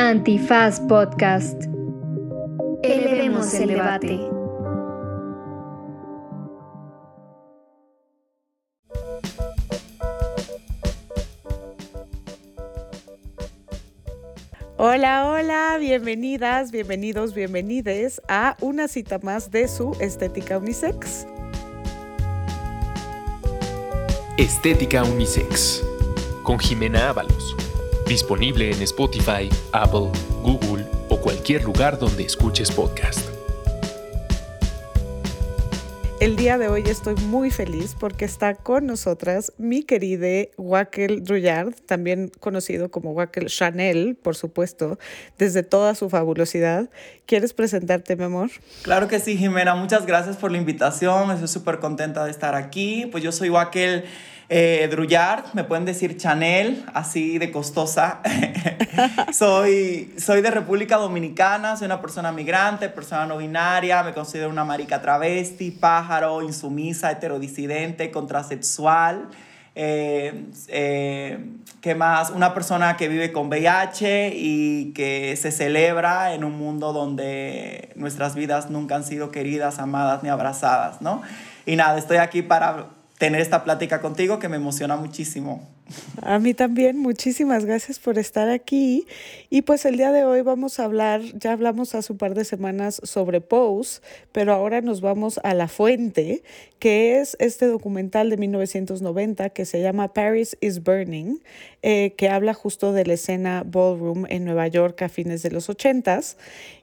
Antifaz Podcast. Elevemos el debate. Hola, hola, bienvenidas, bienvenidos, bienvenides a una cita más de su Estética Unisex. Estética Unisex con Jimena Ábalos. Disponible en Spotify, Apple, Google o cualquier lugar donde escuches podcast. El día de hoy estoy muy feliz porque está con nosotras mi querida Wackel Druyard, también conocido como Wackel Chanel, por supuesto, desde toda su fabulosidad. ¿Quieres presentarte, mi amor? Claro que sí, Jimena. Muchas gracias por la invitación. Estoy súper contenta de estar aquí. Pues yo soy Wackel eh, me pueden decir Chanel, así de costosa. soy, soy de República Dominicana, soy una persona migrante, persona no binaria, me considero una marica travesti, pájaro, insumisa, heterodisidente, contrasexual. Eh, eh, ¿Qué más? Una persona que vive con VIH y que se celebra en un mundo donde nuestras vidas nunca han sido queridas, amadas ni abrazadas, ¿no? Y nada, estoy aquí para tener esta plática contigo que me emociona muchísimo. A mí también, muchísimas gracias por estar aquí. Y pues el día de hoy vamos a hablar, ya hablamos hace un par de semanas sobre Pose, pero ahora nos vamos a la fuente, que es este documental de 1990 que se llama Paris is Burning, eh, que habla justo de la escena ballroom en Nueva York a fines de los 80s.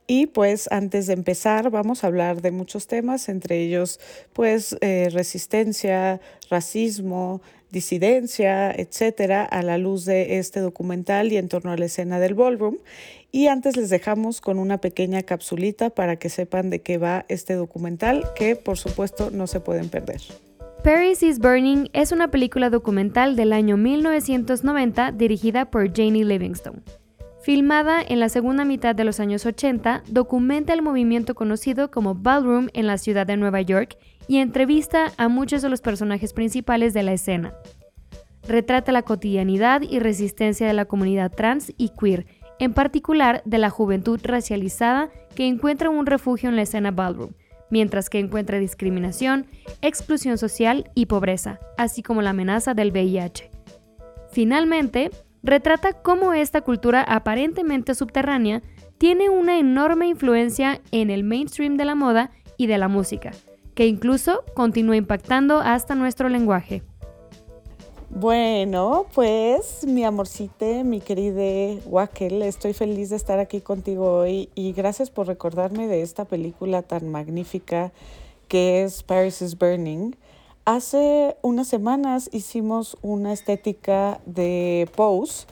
Y pues antes de empezar vamos a hablar de muchos temas, entre ellos pues eh, resistencia, racismo, disidencia, etcétera, a la luz de este documental y en torno a la escena del ballroom. Y antes les dejamos con una pequeña capsulita para que sepan de qué va este documental, que por supuesto no se pueden perder. Paris is Burning es una película documental del año 1990 dirigida por Janie Livingstone. Filmada en la segunda mitad de los años 80, documenta el movimiento conocido como Ballroom en la ciudad de Nueva York y entrevista a muchos de los personajes principales de la escena. Retrata la cotidianidad y resistencia de la comunidad trans y queer, en particular de la juventud racializada que encuentra un refugio en la escena ballroom, mientras que encuentra discriminación, exclusión social y pobreza, así como la amenaza del VIH. Finalmente, retrata cómo esta cultura aparentemente subterránea tiene una enorme influencia en el mainstream de la moda y de la música, que incluso continúa impactando hasta nuestro lenguaje. Bueno, pues mi amorcite, mi querida Wackel, estoy feliz de estar aquí contigo hoy y gracias por recordarme de esta película tan magnífica que es Paris is Burning. Hace unas semanas hicimos una estética de Pose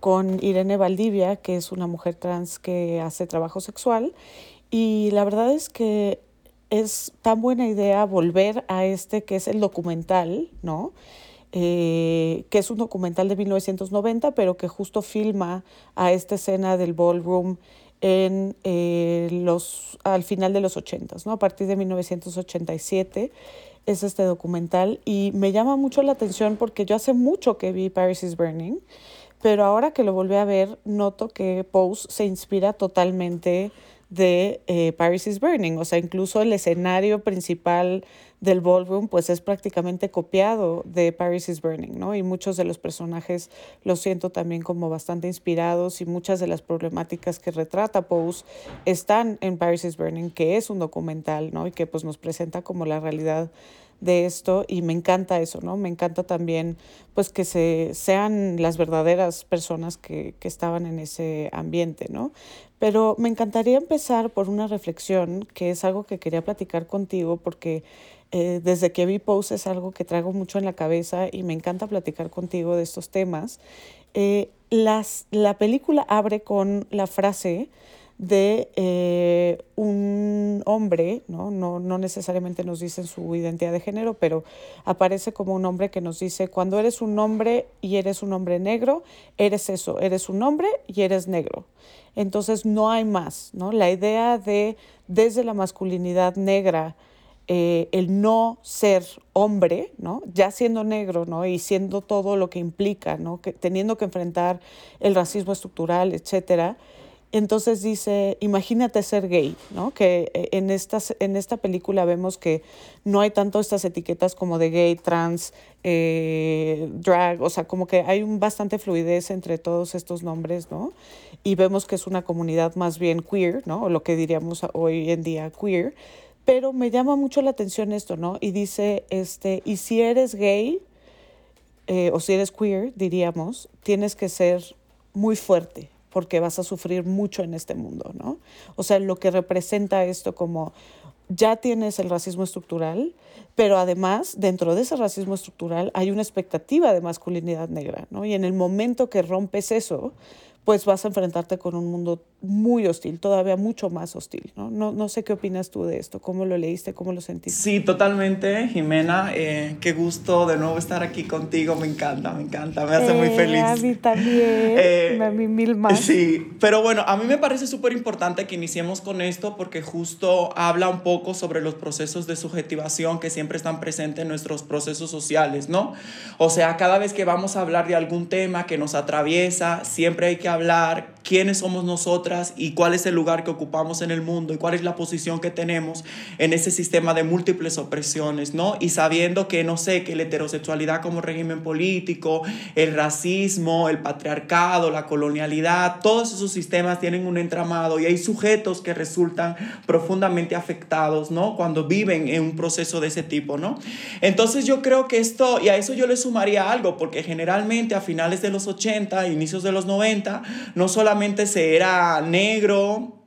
con Irene Valdivia, que es una mujer trans que hace trabajo sexual. Y la verdad es que es tan buena idea volver a este que es el documental, ¿no? Eh, que es un documental de 1990, pero que justo filma a esta escena del ballroom en eh, los, al final de los 80, ¿no? a partir de 1987 es este documental y me llama mucho la atención porque yo hace mucho que vi Paris is Burning, pero ahora que lo volví a ver, noto que Pose se inspira totalmente de eh, Paris is Burning, o sea, incluso el escenario principal del ballroom pues es prácticamente copiado de Paris is Burning, ¿no? Y muchos de los personajes los siento también como bastante inspirados y muchas de las problemáticas que retrata Pose están en Paris is Burning, que es un documental, ¿no? Y que pues nos presenta como la realidad de esto y me encanta eso, ¿no? Me encanta también pues que se, sean las verdaderas personas que, que estaban en ese ambiente, ¿no? Pero me encantaría empezar por una reflexión que es algo que quería platicar contigo porque eh, desde que vi Pose es algo que traigo mucho en la cabeza y me encanta platicar contigo de estos temas. Eh, las, la película abre con la frase de eh, un hombre, ¿no? ¿no? No necesariamente nos dicen su identidad de género, pero aparece como un hombre que nos dice, cuando eres un hombre y eres un hombre negro, eres eso, eres un hombre y eres negro. Entonces no hay más, ¿no? La idea de desde la masculinidad negra, eh, el no ser hombre, ¿no? ya siendo negro ¿no? y siendo todo lo que implica, ¿no? que, teniendo que enfrentar el racismo estructural, etcétera, Entonces dice, imagínate ser gay, ¿no? Que eh, en, estas, en esta película vemos que no hay tanto estas etiquetas como de gay, trans, eh, drag, o sea, como que hay un bastante fluidez entre todos estos nombres, ¿no? Y vemos que es una comunidad más bien queer, ¿no? O lo que diríamos hoy en día queer. Pero me llama mucho la atención esto, ¿no? Y dice, este, y si eres gay, eh, o si eres queer, diríamos, tienes que ser muy fuerte, porque vas a sufrir mucho en este mundo, ¿no? O sea, lo que representa esto como ya tienes el racismo estructural, pero además dentro de ese racismo estructural hay una expectativa de masculinidad negra, ¿no? Y en el momento que rompes eso, pues vas a enfrentarte con un mundo muy hostil, todavía mucho más hostil. ¿no? No, no sé qué opinas tú de esto, cómo lo leíste, cómo lo sentiste. Sí, totalmente, Jimena. Eh, qué gusto de nuevo estar aquí contigo, me encanta, me encanta, me hace muy eh, feliz. A mí también, eh, a mí mil más. Sí, pero bueno, a mí me parece súper importante que iniciemos con esto porque justo habla un poco sobre los procesos de subjetivación que siempre están presentes en nuestros procesos sociales, ¿no? O sea, cada vez que vamos a hablar de algún tema que nos atraviesa, siempre hay que hablar quiénes somos nosotras y cuál es el lugar que ocupamos en el mundo y cuál es la posición que tenemos en ese sistema de múltiples opresiones, ¿no? Y sabiendo que, no sé, que la heterosexualidad como régimen político, el racismo, el patriarcado, la colonialidad, todos esos sistemas tienen un entramado y hay sujetos que resultan profundamente afectados, ¿no? Cuando viven en un proceso de ese tipo, ¿no? Entonces yo creo que esto, y a eso yo le sumaría algo, porque generalmente a finales de los 80, inicios de los 90, no solamente se era negro,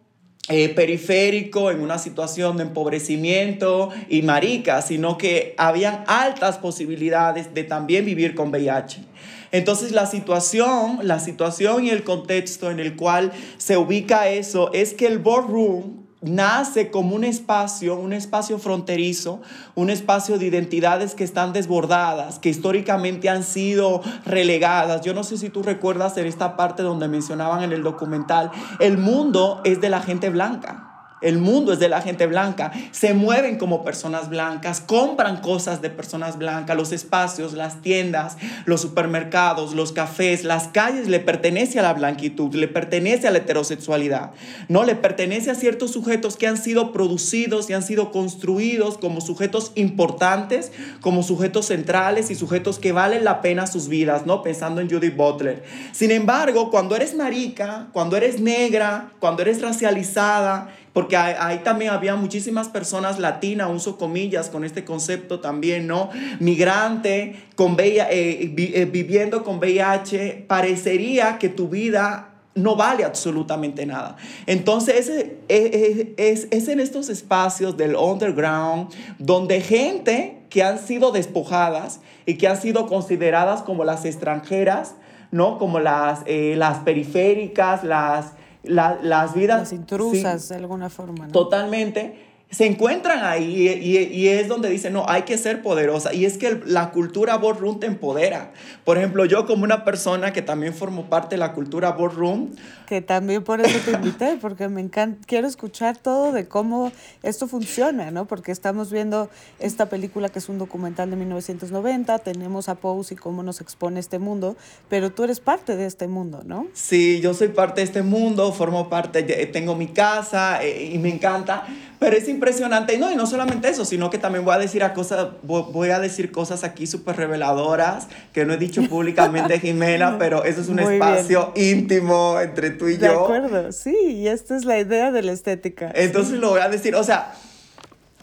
eh, periférico, en una situación de empobrecimiento y marica, sino que habían altas posibilidades de también vivir con VIH. Entonces la situación, la situación y el contexto en el cual se ubica eso es que el boardroom nace como un espacio, un espacio fronterizo, un espacio de identidades que están desbordadas, que históricamente han sido relegadas. Yo no sé si tú recuerdas en esta parte donde mencionaban en el documental, el mundo es de la gente blanca. El mundo es de la gente blanca. Se mueven como personas blancas, compran cosas de personas blancas, los espacios, las tiendas, los supermercados, los cafés, las calles le pertenece a la blanquitud, le pertenece a la heterosexualidad. No le pertenece a ciertos sujetos que han sido producidos y han sido construidos como sujetos importantes, como sujetos centrales y sujetos que valen la pena sus vidas, ¿no? Pensando en Judith Butler. Sin embargo, cuando eres marica, cuando eres negra, cuando eres racializada, porque ahí también había muchísimas personas latinas, uso comillas, con este concepto también, ¿no? Migrante, con VIH, eh, eh, viviendo con VIH, parecería que tu vida no vale absolutamente nada. Entonces es, es, es, en estos espacios del underground donde gente que han sido despojadas y que han sido consideradas como las extranjeras, ¿no? Como las, eh, las periféricas, las las vidas... Las intrusas de alguna forma. Totalmente se encuentran ahí y, es donde dicen, no, hay que ser poderosa. Y es que la cultura boardroom te empodera. Por ejemplo, yo como una persona que también formo parte de la cultura boardroom. Que también por eso te invité, porque me encanta, quiero escuchar todo de cómo esto funciona, ¿no? Porque estamos viendo esta película que es un documental de 1990, tenemos a Pose y cómo nos expone este mundo, pero tú eres parte de este mundo, ¿no? Sí, yo soy parte de este mundo, formo parte, tengo mi casa eh, y me encanta pero es impresionante. Y no, y no solamente eso, sino que también voy a decir, a cosas, voy a decir cosas aquí súper reveladoras que no he dicho públicamente, Jimena, pero eso es un espacio íntimo entre tú y yo. De acuerdo, sí, y esta es la idea de la estética. Entonces lo voy a decir, o sea,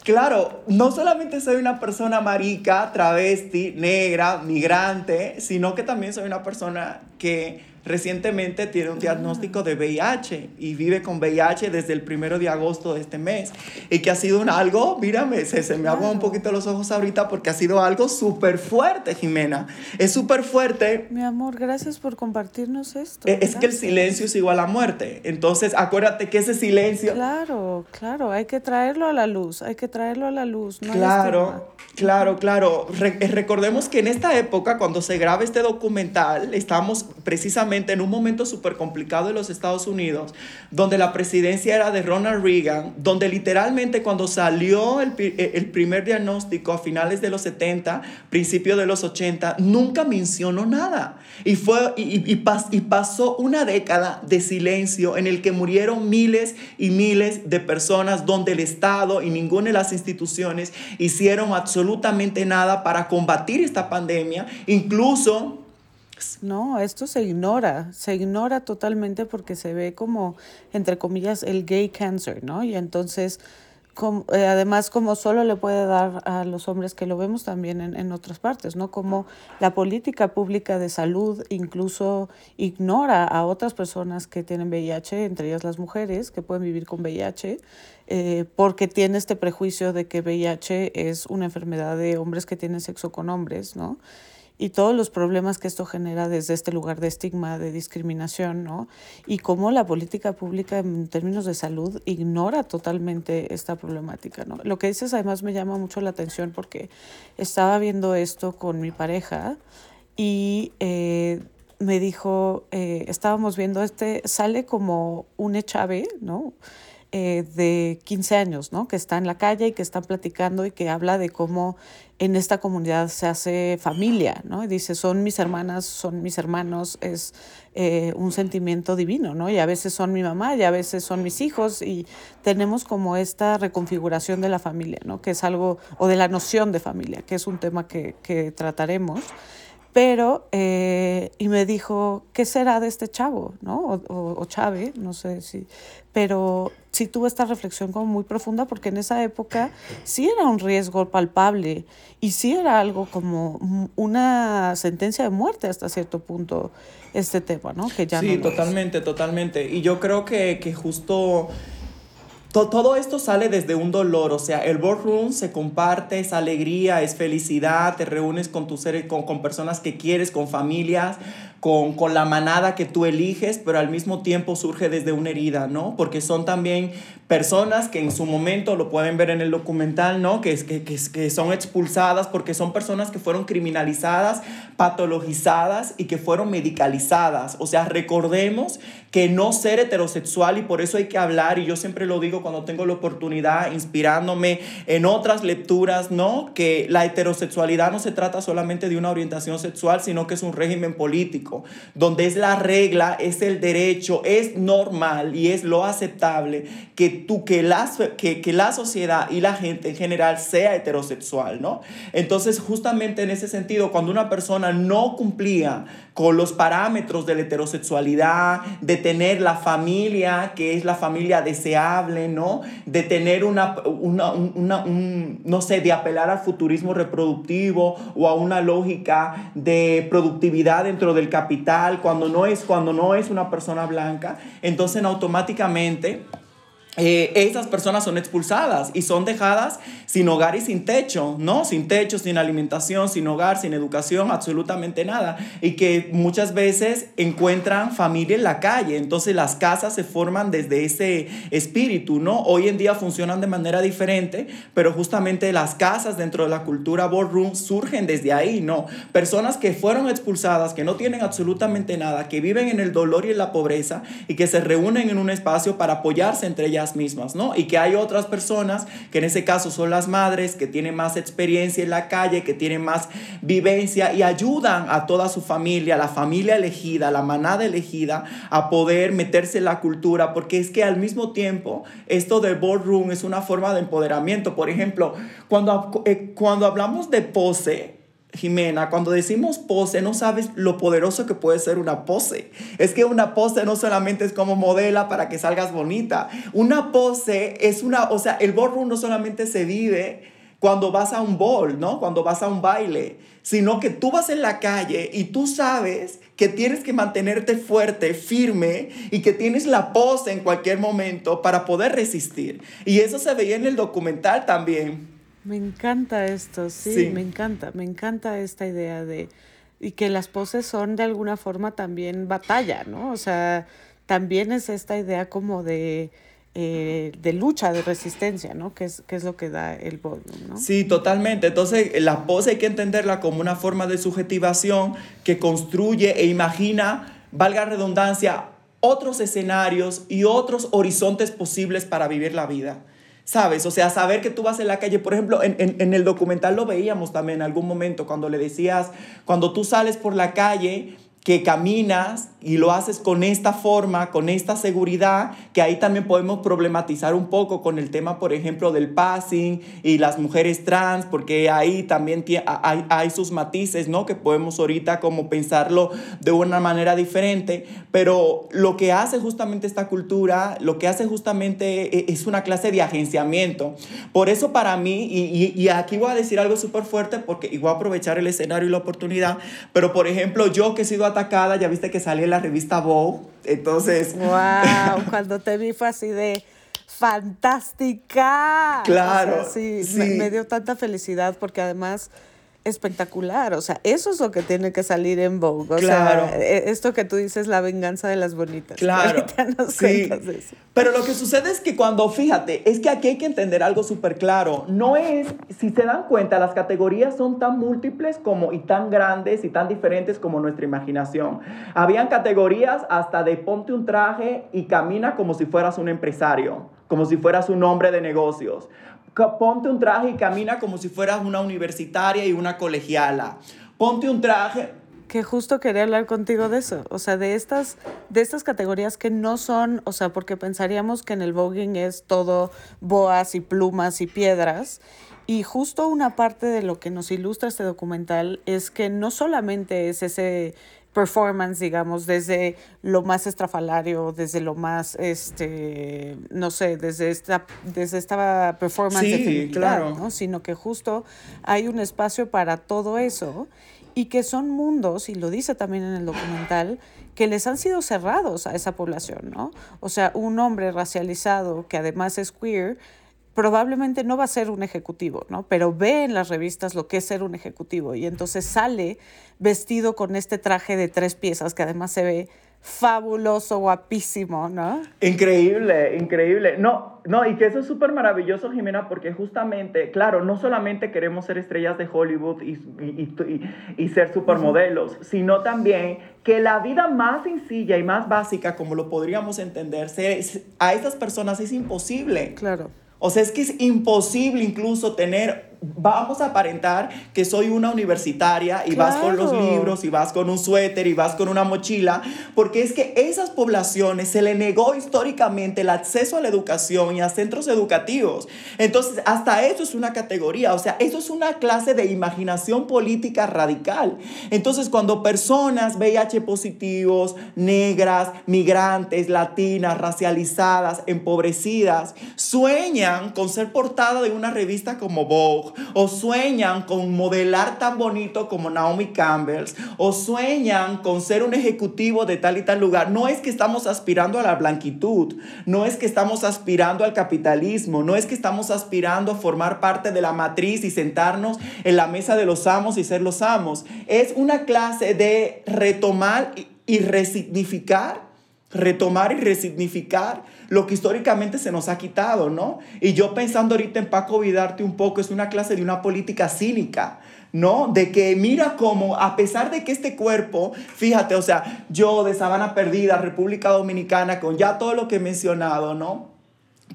Claro, no solamente soy una persona marica, travesti, negra, migrante, sino que también soy una persona que recientemente tiene un diagnóstico de VIH y vive con VIH desde el primero de agosto de este mes. Y que ha sido un algo, mírame, se, se me aguan un poquito los ojos ahorita porque ha sido algo súper fuerte, Jimena. Es súper fuerte. Mi amor, gracias por compartirnos esto. E, es, que el silencio es igual a muerte. Entonces, acuérdate que ese silencio... Claro, claro, hay que traerlo a la luz, hay que traerlo a la luz. claro, claro, claro. recordemos que en esta época, cuando se graba este documental, estamos precisamente en un momento súper complicado en los Estados Unidos, donde la presidencia era de Ronald Reagan, donde literalmente cuando salió el, eh, el primer diagnóstico a finales de los 70, principio de los 80, nunca mencionó nada. Y, fue, y pasó una década de silencio en el que murieron miles y miles de personas, donde el Estado y ninguna de las instituciones hicieron absolutamente nada para combatir esta pandemia, incluso no, esto se ignora, se ignora totalmente porque se ve como, entre comillas, el gay cancer, ¿no? Y entonces, eh, además, como solo le puede dar a los hombres, que lo vemos también en, en otras partes, ¿no? Como la política pública de salud incluso ignora a otras personas que tienen VIH, entre ellas las mujeres que pueden vivir con VIH, eh, porque tiene este prejuicio de que VIH es una enfermedad de hombres que tienen sexo con hombres, ¿no? Y todos los problemas que esto genera desde este lugar de estigma, de discriminación, ¿no? Y cómo la política pública en términos de salud ignora totalmente esta problemática, ¿no? Lo que dices además me llama mucho la atención porque estaba viendo esto con mi pareja y eh, me dijo, eh, estábamos viendo este, sale como un echave, ¿no? Eh, de 15 años, ¿no? Que está en la calle y que están platicando y que habla de cómo en esta comunidad se hace familia, ¿no? Y dice, son mis hermanas, son mis hermanos, es eh, un sentimiento divino, ¿no? Y a veces son mi mamá y a veces son mis hijos y tenemos como esta reconfiguración de la familia, ¿no? Que es algo, o de la noción de familia, que es un tema que, que trataremos. Pero, eh, y me dijo, ¿qué será de este chavo? ¿no? O, o, o, no sé si. Pero sí tuve esta reflexión como muy profunda porque en esa época sí era un riesgo palpable y sí era algo como una sentencia de muerte hasta cierto punto este tema, ¿no? Que ya sí, totalmente, totalmente. Y yo creo que, que justo todo esto sale desde un dolor, o sea, el boardroom se comparte, es alegría, es felicidad, te reúnes con tus seres, con, con personas que quieres, con familias, con, con, la manada que tú eliges, pero al mismo tiempo surge desde una herida, ¿no? Porque son también personas que en su momento, lo pueden ver en el documental, ¿no? Que, que, que, que son expulsadas porque son personas que fueron criminalizadas, patologizadas y que fueron medicalizadas. O sea, recordemos que no ser heterosexual y por eso hay que hablar, y yo siempre lo digo cuando tengo la oportunidad, inspirándome en otras lecturas, ¿no? Que la heterosexualidad no se trata solamente de una orientación sexual, sino que es un régimen político donde es la regla, es el derecho, es normal y es lo aceptable que tú, que la, que, que la sociedad y la gente en general sea heterosexual, ¿no? Entonces, justamente en ese sentido, cuando una persona no cumplía con los parámetros de la heterosexualidad, de tener la familia, que es la familia deseable, ¿no? De tener una, una, una un, no sé, de apelar al futurismo reproductivo o a una lógica de productividad dentro del capital, cuando no es, cuando no es una persona blanca, entonces automáticamente eh, esas personas son expulsadas y son dejadas sin hogar y sin techo, ¿no? Sin techo, sin alimentación, sin hogar, sin educación, absolutamente nada. Y que muchas veces encuentran familia en la calle. Entonces las casas se forman desde ese espíritu, ¿no? Hoy en día funcionan de manera diferente, pero justamente las casas dentro de la cultura boardroom surgen desde ahí, ¿no? Personas que fueron expulsadas, que no tienen absolutamente nada, que viven en el dolor y en la pobreza y que se reúnen en un espacio para apoyarse entre ellas mismas, ¿no? Y que hay otras personas, que en ese caso son las madres, que tienen más experiencia en la calle, que tienen más vivencia y ayudan a toda su familia, la familia elegida, la manada elegida, a poder meterse en la cultura, porque es que al mismo tiempo esto del boardroom es una forma de empoderamiento. Por ejemplo, cuando, eh, cuando hablamos de pose, Jimena, cuando decimos pose, no sabes lo poderoso que puede ser una pose. Es que una pose no solamente es como modela para que salgas bonita. Una pose es una, o sea, el ballroom no solamente se vive cuando vas a un ball, ¿no? Cuando vas a un baile, sino que tú vas en la calle y tú sabes que tienes que mantenerte fuerte, firme y que tienes la pose en cualquier momento para poder resistir. Y eso se veía en el documental también. Me encanta esto, sí, me encanta, me encanta esta idea de, y que las poses son de alguna forma también batalla, ¿no? O sea, también es esta idea como de, eh, de lucha, de resistencia, ¿no? Que es, que es lo que da el ballroom, ¿no? Sí, totalmente. Entonces, la pose hay que entenderla como una forma de subjetivación que construye e imagina valga redundancia, otros escenarios y otros horizontes posibles para vivir la vida. ¿Sabes? O sea, saber que tú vas en la calle, por ejemplo, en, en, el documental lo veíamos también en algún momento, cuando le decías, cuando tú sales por la calle, que caminas y lo haces con esta forma, con esta seguridad, que ahí también podemos problematizar un poco con el tema, por ejemplo, del passing y las mujeres trans, porque ahí también hay, hay sus matices, ¿no? Que podemos ahorita como pensarlo de una manera diferente, pero lo que hace justamente esta cultura, lo que hace justamente e, es una clase de agenciamiento. Por eso para mí, y, y, y aquí voy a decir algo súper fuerte, porque igual aprovechar el escenario y la oportunidad, pero por ejemplo, yo que he sido atacada, ya viste que salí en la revista Vogue, entonces... ¡Wow! Cuando te vi fue así de fantástica. Claro. sí, me, dio tanta felicidad porque además espectacular. O sea, eso es lo que tiene que salir en Vogue. O claro. Sea, esto que tú dices, la venganza de las bonitas. Claro. sí. Pero lo que sucede es que cuando, fíjate, es que aquí hay que entender algo súper claro. No es, si se dan cuenta, las categorías son tan múltiples como y tan grandes y tan diferentes como nuestra imaginación. Habían categorías hasta de ponte un traje y camina como si fueras un empresario, como si fueras un hombre de negocios ponte un traje y camina como si fueras una universitaria y una colegiala. Ponte un traje. Que justo quería hablar contigo de eso, o sea, de estas, de estas categorías que no son, o sea, porque pensaríamos que en el voguing es todo boas y plumas y piedras. Y justo una parte de lo que nos ilustra este documental es que no solamente es ese performance, digamos, desde lo más estrafalario, desde lo más, este, no sé, desde esta, desde esta performance sí, claro. ¿no? Sino que justo hay un espacio para todo eso y que son mundos, y lo dice también en el documental, que les han sido cerrados a esa población, ¿no? O sea, un hombre racializado que además es queer, probablemente no va a ser un ejecutivo, ¿no? Pero ve en las revistas lo que es ser un ejecutivo y entonces sale vestido con este traje de tres piezas que además se ve fabuloso, guapísimo, ¿no? Increíble, increíble. No, no, y que eso es súper maravilloso, Jimena, porque justamente, claro, no solamente queremos ser estrellas de Hollywood y, y, y, ser supermodelos, sino también que la vida más sencilla y más básica, como lo podríamos entender, a esas personas es imposible. Claro. O sea, es que es imposible incluso tener vamos a aparentar que soy una universitaria y vas con los libros y vas con un suéter y vas con una mochila, porque es que esas poblaciones se le negó históricamente el acceso a la educación y a centros educativos. Entonces, hasta eso es una categoría, o sea, eso es una clase de imaginación política radical. Entonces, cuando personas VIH positivos, negras, migrantes, latinas, racializadas, empobrecidas, sueñan con ser portada de una revista como Vogue, o sueñan con modelar tan bonito como Naomi Campbell, o sueñan con ser un ejecutivo de tal y tal lugar. No es que estamos aspirando a la blanquitud, no es que estamos aspirando al capitalismo, no es que estamos aspirando a formar parte de la matriz y sentarnos en la mesa de los amos y ser los amos. Es una clase de retomar y resignificar retomar y resignificar lo que históricamente se nos ha quitado, ¿no? Y yo pensando ahorita en Paco Vidarte un poco, es una clase de una política cínica, ¿no? De que mira cómo, a pesar de que este cuerpo, fíjate, o sea, yo de Sabana Perdida, República Dominicana, con ya todo lo que he mencionado, ¿no?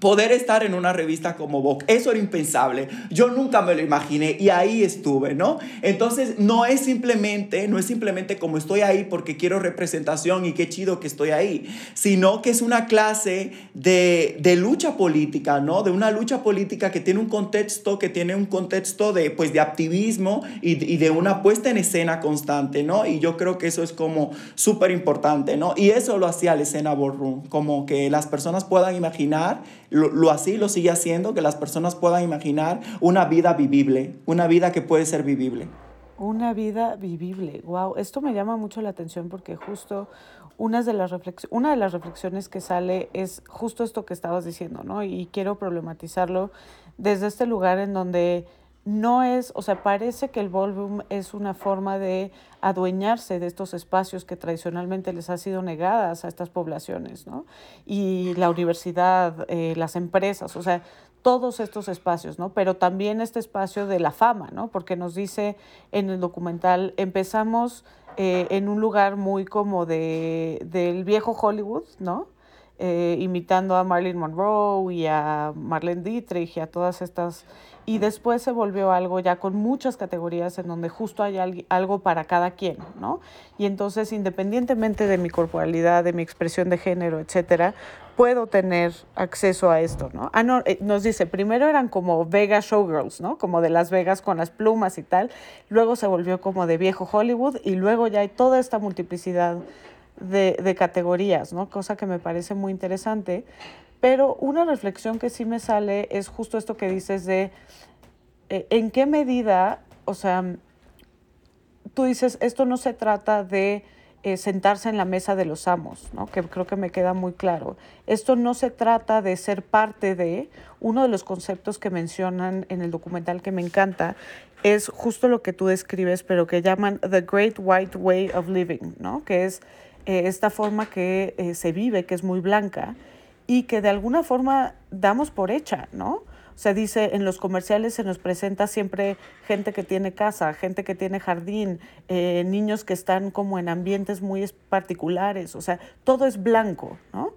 Poder estar en una revista como Vogue. Eso era impensable. Yo nunca me lo imaginé y ahí estuve, ¿no? Entonces, no es simplemente, no es simplemente como estoy ahí porque quiero representación y qué chido que estoy ahí, sino que es una clase de, de lucha política, ¿no? De una lucha política que tiene un contexto, que tiene un contexto de, pues, de activismo y, y de una puesta en escena constante, ¿no? Y yo creo que eso es como súper importante, ¿no? Y eso lo hacía la escena Ballroom, como que las personas puedan imaginar lo, así lo sigue haciendo, que las personas puedan imaginar una vida vivible, una vida que puede ser vivible. Una vida vivible, wow, esto me llama mucho la atención porque justo una de las, una de las reflexiones que sale es justo esto que estabas diciendo, ¿no? Y quiero problematizarlo desde este lugar en donde no es, o sea, parece que el ballroom es una forma de adueñarse de estos espacios que tradicionalmente les ha sido negadas a estas poblaciones, ¿no? Y la universidad, eh, las empresas, o sea, todos estos espacios, ¿no? Pero también este espacio de la fama, ¿no? Porque nos dice en el documental, empezamos eh, en un lugar muy como de, del viejo Hollywood, ¿no? Eh, imitando a Marilyn Monroe y a Marlene Dietrich y a todas estas y después se volvió algo ya con muchas categorías en donde justo hay algo para cada quien, ¿no? Y entonces, independientemente de mi corporalidad, de mi expresión de género, etcétera, puedo tener acceso a esto, ¿no? Ah, no, eh, nos dice, primero eran como Vegas Showgirls, ¿no? Como de Las Vegas con las plumas y tal, luego se volvió como de viejo Hollywood y luego ya hay toda esta multiplicidad de, de categorías, ¿no? Cosa que me parece muy interesante. Pero una reflexión que sí me sale es justo esto que dices de eh, en qué medida, o sea, tú dices, esto no se trata de eh, sentarse en la mesa de los amos, ¿no? que creo que me queda muy claro. Esto no se trata de ser parte de uno de los conceptos que mencionan en el documental que me encanta, es justo lo que tú describes, pero que llaman The Great White Way of Living, ¿no? que es eh, esta forma que se vive, que es muy blanca y que de alguna forma damos por hecha, ¿no? O sea, dice, en los comerciales se nos presenta siempre gente que tiene casa, gente que tiene jardín, eh, niños que están como en ambientes muy particulares, o sea, todo es blanco, ¿no?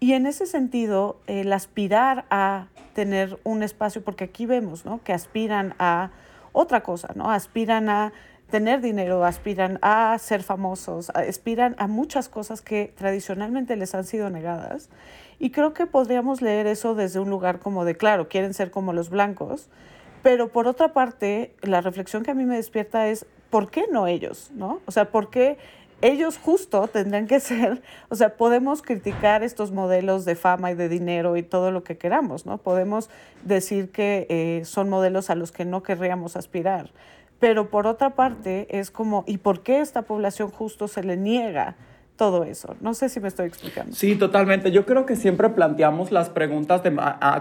Y en ese sentido, el aspirar a tener un espacio, porque aquí vemos, ¿no? Que aspiran a otra cosa, ¿no? Aspiran a tener dinero, aspiran a ser famosos, aspiran a muchas cosas que tradicionalmente les han sido negadas. Y creo que podríamos leer eso desde un lugar como de, claro, quieren ser como los blancos, pero por otra parte, la reflexión que a mí me despierta es, ¿por qué no ellos? ¿no? O sea, ¿por qué ellos justo tendrían que ser, o sea, podemos criticar estos modelos de fama y de dinero y todo lo que queramos, ¿no? Podemos decir que eh, son modelos a los que no querríamos aspirar, pero por otra parte es como, ¿y por qué esta población justo se le niega? todo eso. No sé si me estoy explicando. Sí, totalmente. Yo creo que siempre planteamos las preguntas de,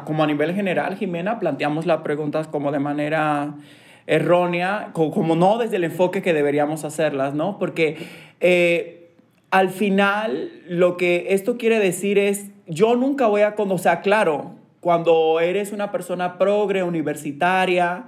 como a nivel general, Jimena, planteamos las preguntas como de manera errónea, como, no desde el enfoque que deberíamos hacerlas, ¿no? Porque eh, al final lo que esto quiere decir es, yo nunca voy a, o sea, claro, cuando eres una persona progre, universitaria,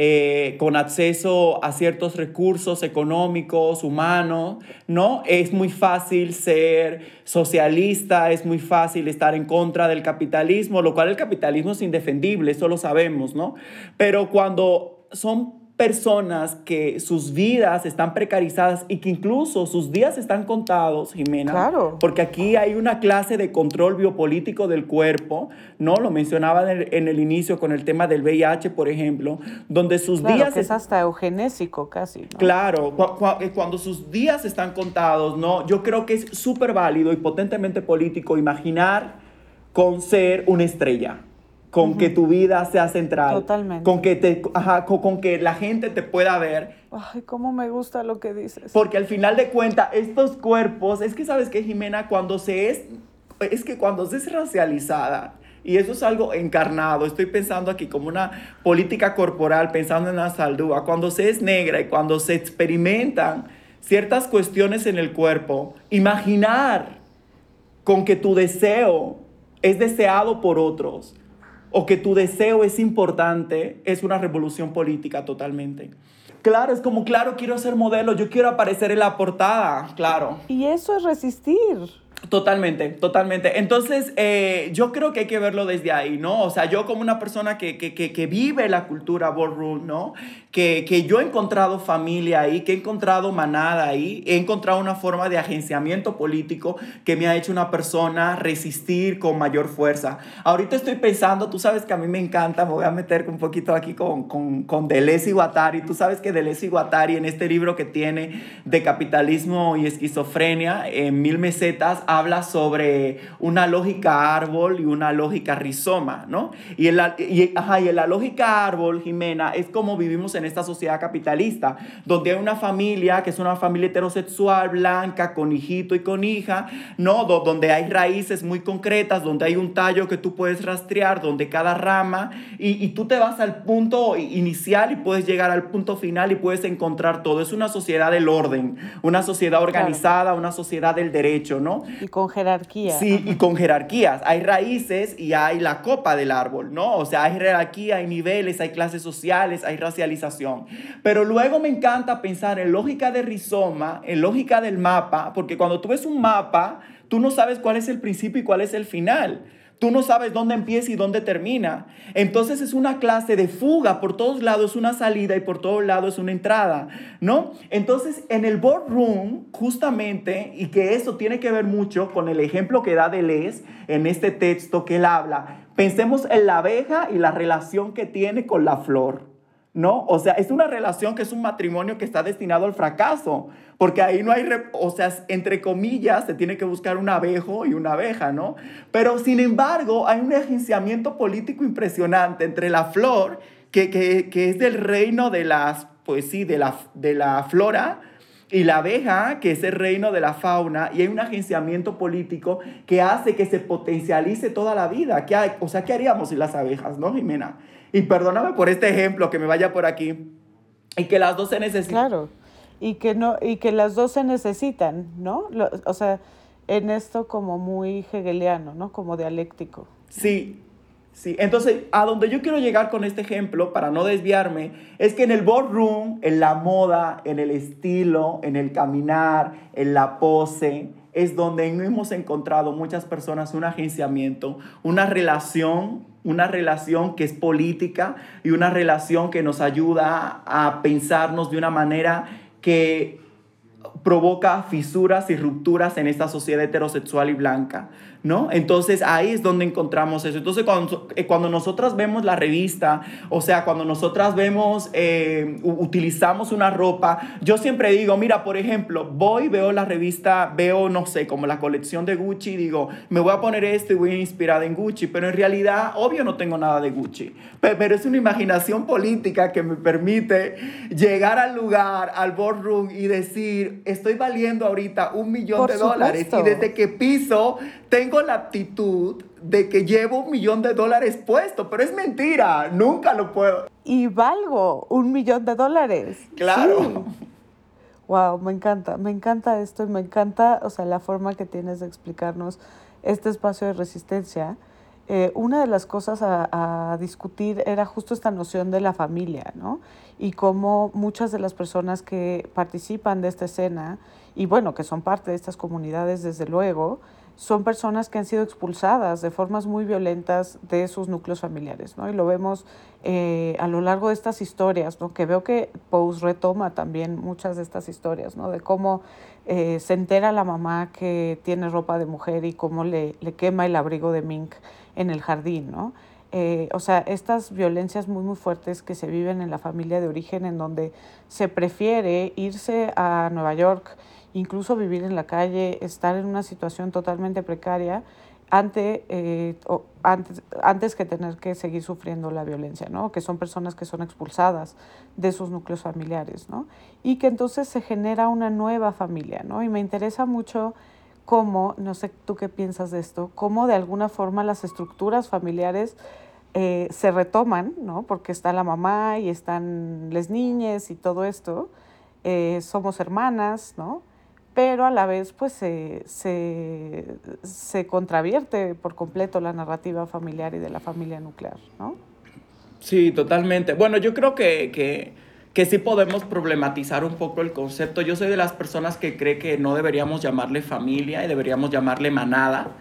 eh, con acceso a ciertos recursos económicos, humanos, ¿no? Es muy fácil ser socialista, es muy fácil estar en contra del capitalismo, lo cual el capitalismo es indefendible, eso lo sabemos, ¿no? Pero cuando son personas que sus vidas están precarizadas y que incluso sus días están contados, Jimena. Claro. Porque aquí hay una clase de control biopolítico del cuerpo, ¿no? Lo mencionaba en el, inicio con el tema del VIH, por ejemplo, donde sus días... es hasta eugenésico casi. Claro, eh, cuando sus días están contados, ¿no? Yo creo que es súper válido y potentemente político imaginar con ser una estrella con que tu vida sea central. Totalmente. Con que, te, con, que la gente te pueda ver. Ay, cómo me gusta lo que dices. Porque al final de cuentas, estos cuerpos, es que sabes que Jimena, cuando se es, es que cuando se es racializada, y eso es algo encarnado, estoy pensando aquí como una política corporal, pensando en la saldúa, cuando se es negra y cuando se experimentan ciertas cuestiones en el cuerpo, imaginar con que tu deseo es deseado por otros, o que tu deseo es importante, es una revolución política totalmente. Claro, es como, claro, quiero ser modelo, yo quiero aparecer en la portada, claro. Y eso es resistir. Totalmente, totalmente. Entonces, eh, yo creo que hay que verlo desde ahí, ¿no? O sea, yo como una persona que, que, que, que vive la cultura ballroom, ¿no? Que, que, yo he encontrado familia ahí, que he encontrado manada ahí, he encontrado una forma de agenciamiento político que me ha hecho una persona resistir con mayor fuerza. Ahorita estoy pensando, tú sabes que a mí me encanta, me voy a meter un poquito aquí con, con, con Deleuze y Guattari. Tú sabes que Deleuze y Guattari en este libro que tiene de capitalismo y esquizofrenia, en Mil Mesetas, habla sobre una lógica árbol y una lógica rizoma, ¿no? Y en la, y, ajá, y en la lógica árbol, Jimena, es como vivimos en esta sociedad capitalista, donde hay una familia que es una familia heterosexual, blanca, con hijito y con hija, ¿no? donde hay raíces muy concretas, donde hay un tallo que tú puedes rastrear, donde cada rama, y, y tú te vas al punto inicial y puedes llegar al punto final y puedes encontrar todo. Es una sociedad del orden, una sociedad organizada, una sociedad del derecho, ¿no? Y con jerarquía. Sí, y con jerarquías. Hay raíces y hay la copa del árbol, ¿no? O sea, hay jerarquía, hay niveles, hay clases sociales, hay racialización. Pero luego me encanta pensar en lógica de rizoma, en lógica del mapa, porque cuando tú ves un mapa, tú no sabes cuál es el principio y cuál es el final. Tú no sabes dónde empieza y dónde termina. Entonces es una clase de fuga, por todos lados es una salida y por todos lados es una entrada, ¿no? Entonces en el boardroom, justamente, y que eso tiene que ver mucho con el ejemplo que da Deleuze en este texto que él habla, pensemos en la abeja y la relación que tiene con la flor. ¿No? O sea, es una relación que es un matrimonio que está destinado al fracaso, porque ahí no hay, o sea, entre comillas, se tiene que buscar un abejo y una abeja, ¿no? Pero sin embargo, hay un agenciamiento político impresionante entre la flor, que, que, es del reino de las, pues sí, de la, de la flora, y la abeja, que es el reino de la fauna, y hay un agenciamiento político que hace que se potencialice toda la vida. ¿Qué hay? O sea, ¿qué haríamos sin las abejas, no, Jimena? Y perdóname por este ejemplo, que me vaya por aquí. Y que las dos se necesitan. Claro. Y que, no, y que las dos se necesitan, ¿no? o sea, en esto como muy hegeliano, ¿no? Como dialéctico. Sí, Sí, entonces a donde yo quiero llegar con este ejemplo, para no desviarme, es que en el boardroom, en la moda, en el estilo, en el caminar, en la pose, es donde hemos encontrado muchas personas un agenciamiento, una relación una relación que es política y una relación que nos ayuda a pensarnos de una manera que provoca fisuras y rupturas en esta sociedad heterosexual y blanca. ¿No? Entonces ahí es donde encontramos eso. Entonces cuando, eh, cuando nosotras vemos la revista, o sea, cuando nosotras vemos, eh, utilizamos una ropa, yo siempre digo, mira, por ejemplo, voy, veo la revista, veo, no sé, como la colección de Gucci, digo, me voy a poner esto y voy a inspirar en Gucci, pero en realidad, obvio, no tengo nada de Gucci, pero, es una imaginación política que me permite llegar al lugar, al boardroom y decir, estoy valiendo ahorita un millón de dólares y desde que piso, tengo la actitud de que llevo un millón de dólares puesto, pero es mentira, nunca lo puedo. Y valgo un millón de dólares. Claro. Wow, me encanta, me encanta esto y me encanta, o sea, la forma que tienes de explicarnos este espacio de resistencia. Eh, una de las cosas a, a, discutir era justo esta noción de la familia, ¿no? Y cómo muchas de las personas que participan de esta escena, y bueno, que son parte de estas comunidades desde luego, son personas que han sido expulsadas de formas muy violentas de sus núcleos familiares, ¿no? Y lo vemos eh, a lo largo de estas historias, ¿no? Que veo que Pose retoma también muchas de estas historias, ¿no? De cómo eh, se entera la mamá que tiene ropa de mujer y cómo le, le quema el abrigo de mink en el jardín, ¿no? Eh, o sea, estas violencias muy, muy fuertes que se viven en la familia de origen, en donde se prefiere irse a Nueva York, incluso vivir en la calle, estar en una situación totalmente precaria ante, eh, antes, antes que tener que seguir sufriendo la violencia, ¿no? que son personas que son expulsadas de sus núcleos familiares, ¿no? y que entonces se genera una nueva familia. ¿no? Y me interesa mucho cómo, no sé tú qué piensas de esto, cómo de alguna forma las estructuras familiares eh, se retoman, ¿no? porque está la mamá y están las niñas y todo esto, eh, somos hermanas, ¿no? Pero a la vez pues se, se, contravierte por completo la narrativa familiar y de la familia nuclear, ¿no? Sí, totalmente. Bueno, yo creo que, que, que, sí podemos problematizar un poco el concepto. Yo soy de las personas que cree que no deberíamos llamarle familia y deberíamos llamarle manada,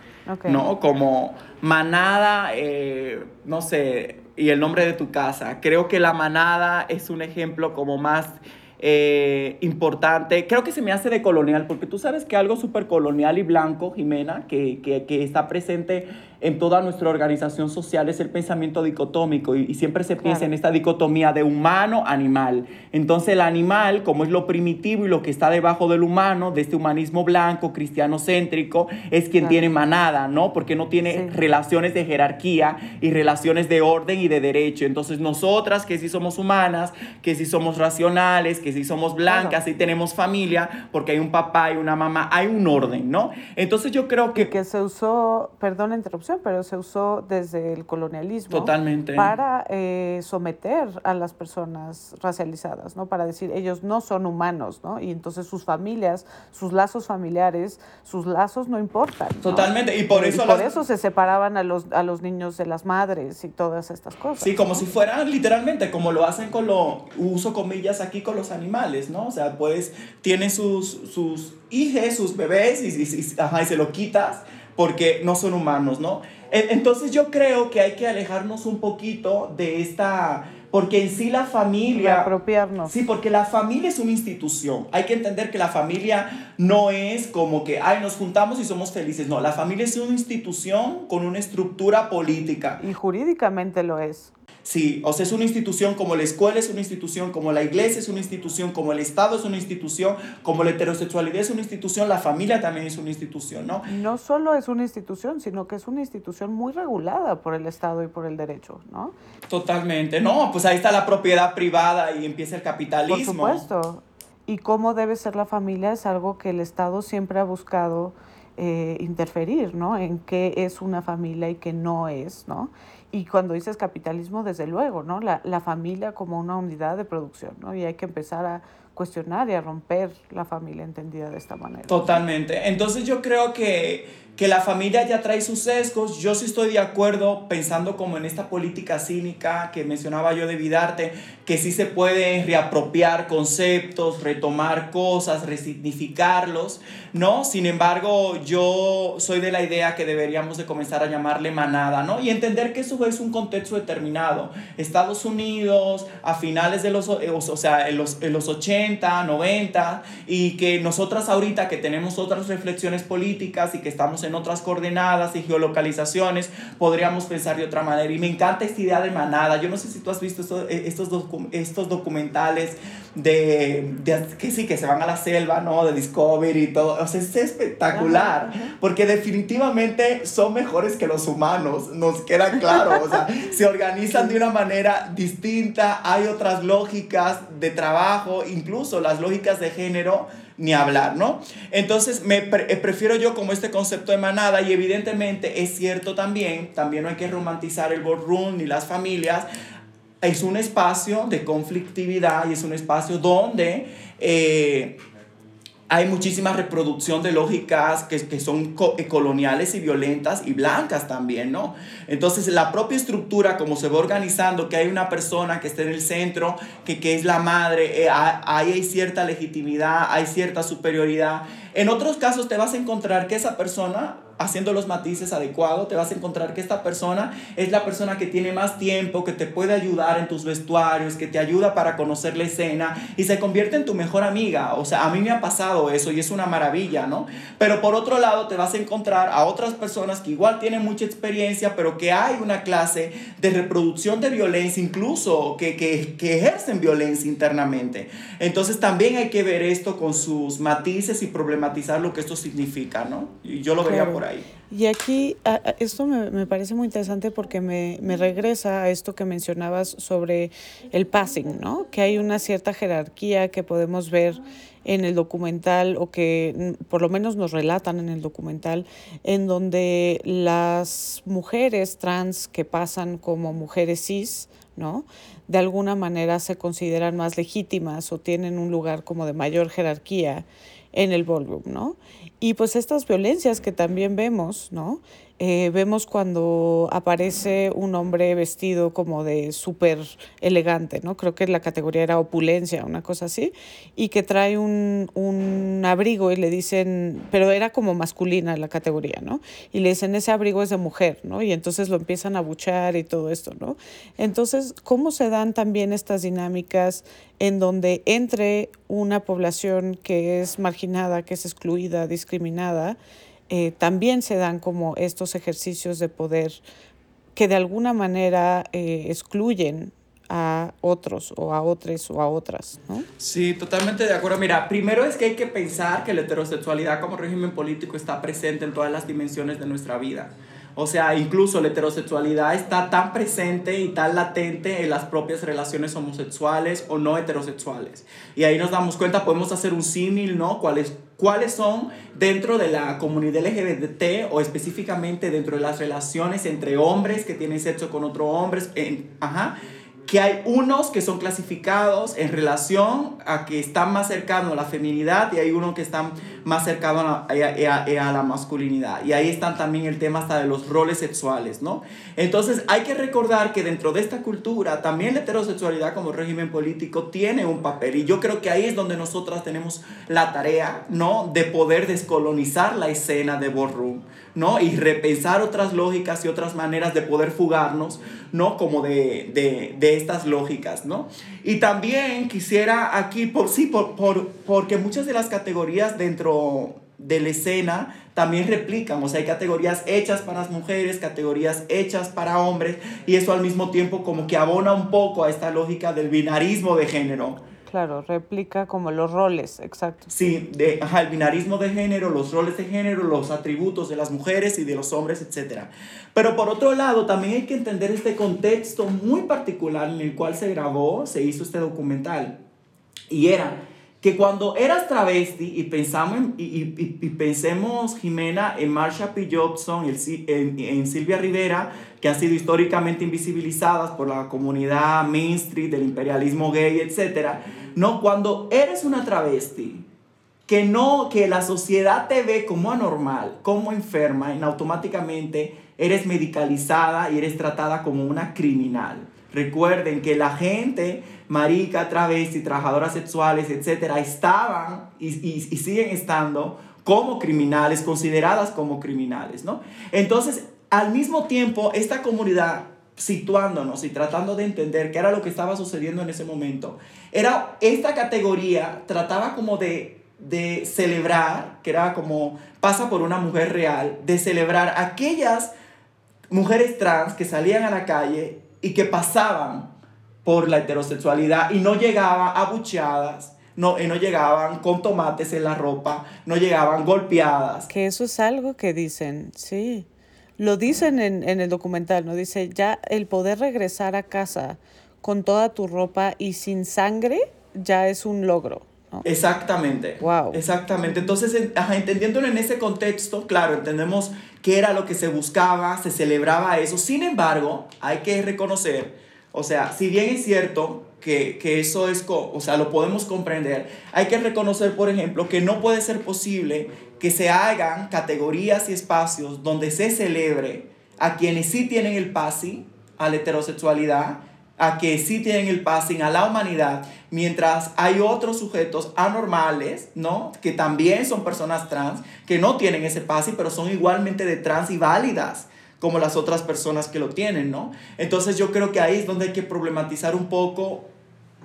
¿no? Como manada, eh, no sé, y el nombre de tu casa. Creo que la manada es un ejemplo como más eh, importante. Creo que se me hace de colonial, porque tú sabes que algo súper colonial y blanco, Jimena, que, que, que, está presente en toda nuestra organización social es el pensamiento dicotómico y, siempre se piensa en esta dicotomía de humano-animal. Entonces el animal, como es lo primitivo y lo que está debajo del humano, de este humanismo blanco, cristiano céntrico, es quien tiene manada, ¿no? Porque no tiene relaciones de jerarquía y relaciones de orden y de derecho. Entonces nosotras que sí somos humanas, que sí somos racionales, que sí somos blancas, y tenemos familia, porque hay un papá y una mamá, hay un orden, ¿no? Entonces yo creo que... que se usó, perdón la pero se usó desde el colonialismo. Totalmente. Para eh, someter a las personas racializadas, ¿no? Para decir, ellos no son humanos, ¿no? Y entonces sus familias, sus lazos familiares, sus lazos no importan. Totalmente, y por eso... por eso se separaban a los, a los niños de las madres y todas estas cosas. Sí, como si fueran literalmente, como lo hacen con lo, uso comillas aquí con los animales, ¿no? O sea, pues tienen sus, sus hijos, sus bebés y, y, y se lo quitas porque no son humanos, ¿no? Entonces yo creo que hay que alejarnos un poquito de esta, porque en sí la familia... apropiarnos. Sí, porque la familia es una institución. Hay que entender que la familia no es como que, ay, nos juntamos y somos felices. No, la familia es una institución con una estructura política. Y jurídicamente lo es. Sí, o sea, es una institución como la escuela es una institución, como la iglesia es una institución, como el Estado es una institución, como la heterosexualidad es una institución, la familia también es una institución, ¿no? No solo es una institución, sino que es una institución muy regulada por el Estado y por el derecho, ¿no? Totalmente, no, pues ahí está la propiedad privada y empieza el capitalismo. Por supuesto. Y cómo debe ser la familia es algo que el Estado siempre ha buscado eh, interferir, ¿no? En qué es una familia y qué no es, ¿no? Y cuando dices capitalismo, desde luego, ¿no? La, la familia como una unidad de producción, ¿no? Y hay que empezar a cuestionar y a romper la familia entendida de esta manera. Totalmente. Entonces yo creo que que la familia ya trae sus sesgos. Yo sí estoy de acuerdo pensando como en esta política cínica que mencionaba yo de Vidarte, que sí se puede reapropiar conceptos, retomar cosas, resignificarlos, ¿no? Sin embargo, yo soy de la idea que deberíamos de comenzar a llamarle manada, ¿no? Y entender que eso es un contexto determinado. Estados Unidos, a finales de los, eh, o sea, en los, en los 80, 90, y que nosotras ahorita que tenemos otras reflexiones políticas y que estamos en otras coordenadas y geolocalizaciones, podríamos pensar de otra manera. Y me encanta esta idea de manada. Yo no sé si tú has visto eh, estos, estos documentales de, que sí, que se van a la selva, ¿no? De Discovery y todo. O sea, es espectacular. Porque definitivamente son mejores que los humanos, nos queda claro. O sea, se organizan de una manera distinta, hay otras lógicas de trabajo, incluso las lógicas de género ni hablar, ¿no? Entonces, me eh, prefiero yo como este concepto de manada y evidentemente es cierto también, también no hay que romantizar el boardroom ni las familias, es un espacio de conflictividad y es un espacio donde... Eh, hay muchísima reproducción de lógicas que, que son eh, coloniales y violentas y blancas también, ¿no? Entonces, la propia estructura, como se va organizando, que hay una persona que está en el centro, que, que es la madre, eh, ahí hay cierta legitimidad, hay cierta superioridad. En otros casos te vas a encontrar que esa persona haciendo los matices adecuados, te vas a encontrar que esta persona es la persona que tiene más tiempo, que te puede ayudar en tus vestuarios, que te ayuda para conocer la escena y se convierte en tu mejor amiga. O sea, a mí me ha pasado eso y es una maravilla, ¿no? Pero por otro lado, te vas a encontrar a otras personas que igual tienen mucha experiencia, pero que hay una clase de reproducción de violencia, incluso que, que, que ejercen violencia internamente. Entonces también hay que ver esto con sus matices y problematizar lo que esto significa, ¿no? Y yo lo vería por ahí. Y aquí, esto me, me, parece muy interesante porque me, me, regresa a esto que mencionabas sobre el passing, ¿no? Que hay una cierta jerarquía que podemos ver en el documental o que por lo menos nos relatan en el documental, en donde las mujeres trans que pasan como mujeres cis, ¿no? De alguna manera se consideran más legítimas o tienen un lugar como de mayor jerarquía en el ballroom, ¿no? Y pues estas violencias que también vemos, ¿no? Eh, vemos cuando aparece un hombre vestido como de súper elegante, ¿no? Creo que la categoría era opulencia, una cosa así, y que trae un, un abrigo y le dicen, pero era como masculina la categoría, ¿no? Y le dicen, ese abrigo es de mujer, ¿no? Y entonces lo empiezan a buchar y todo esto, ¿no? Entonces, ¿cómo se dan también estas dinámicas en donde entre una población que es marginada, que es excluida, discriminada, eh, también se dan como estos ejercicios de poder que de alguna manera eh, excluyen a otros o a otras o a otras, ¿no? Sí, totalmente de acuerdo. Mira, primero es que hay que pensar que la heterosexualidad como régimen político está presente en todas las dimensiones de nuestra vida. O sea, incluso la heterosexualidad está tan presente y tan latente en las propias relaciones homosexuales o no heterosexuales. Y ahí nos damos cuenta, podemos hacer un símil, ¿no? ¿Cuáles, cuáles son dentro de la comunidad LGBT o específicamente dentro de las relaciones entre hombres que tienen sexo con otros hombres? En, ajá que hay unos que son clasificados en relación a que están más cercanos a la feminidad y hay unos que están más cercanos a, a, la masculinidad. Y ahí están también el tema hasta de los roles sexuales, ¿no? Entonces hay que recordar que dentro de esta cultura también la heterosexualidad como régimen político tiene un papel y yo creo que ahí es donde nosotras tenemos la tarea, ¿no? De poder descolonizar la escena de Ballroom ¿no? Y repensar otras lógicas y otras maneras de poder fugarnos, ¿no? Como de, de estas lógicas, ¿no? Y también quisiera aquí, por, sí, por, por, porque muchas de las categorías dentro de la escena también replican, o sea, hay categorías hechas para las mujeres, categorías hechas para hombres, y eso al mismo tiempo como que abona un poco a esta lógica del binarismo de género, Claro, replica como los roles, exacto. Sí, de, ajá, el binarismo de género, los roles de género, los atributos de las mujeres y de los hombres, etc. Pero por otro lado, también hay que entender este contexto muy particular en el cual se grabó, se hizo este documental. Y era que cuando eras travesti y, pensamos y, y, y, pensemos, Jimena, en Marsha P. Jobson, en, en, Silvia Rivera, que han sido históricamente invisibilizadas por la comunidad mainstream del imperialismo gay, etc. No, cuando eres una travesti, que no, que la sociedad te ve como anormal, como enferma, y automáticamente eres medicalizada y eres tratada como una criminal. Recuerden que la gente marica, travesti, trabajadoras sexuales, etcétera, estaban y, y, y, siguen estando como criminales, consideradas como criminales, ¿no? Entonces, al mismo tiempo, esta comunidad situándonos y tratando de entender qué era lo que estaba sucediendo en ese momento, era esta categoría trataba como de, de celebrar, que era como pasa por una mujer real, de celebrar aquellas mujeres trans que salían a la calle y que pasaban por la heterosexualidad y no llegaban abucheadas, no, y no llegaban con tomates en la ropa, no llegaban golpeadas. Que eso es algo que dicen, sí. Lo dicen en, en el documental, ¿no? Dice, ya el poder regresar a casa con toda tu ropa y sin sangre ya es un logro. ¿no? Exactamente. Wow. Exactamente. Entonces, entendiéndolo en ese contexto, claro, entendemos qué era lo que se buscaba, se celebraba eso. Sin embargo, hay que reconocer o sea, si bien es cierto que, que, eso es, o sea, lo podemos comprender, hay que reconocer, por ejemplo, que no puede ser posible que se hagan categorías y espacios donde se celebre a quienes sí tienen el passing a la heterosexualidad, a que sí tienen el passing a la humanidad, mientras hay otros sujetos anormales, ¿no? Que también son personas trans, que no tienen ese passing, pero son igualmente de trans y válidas como las otras personas que lo tienen, ¿no? Entonces yo creo que ahí es donde hay que problematizar un poco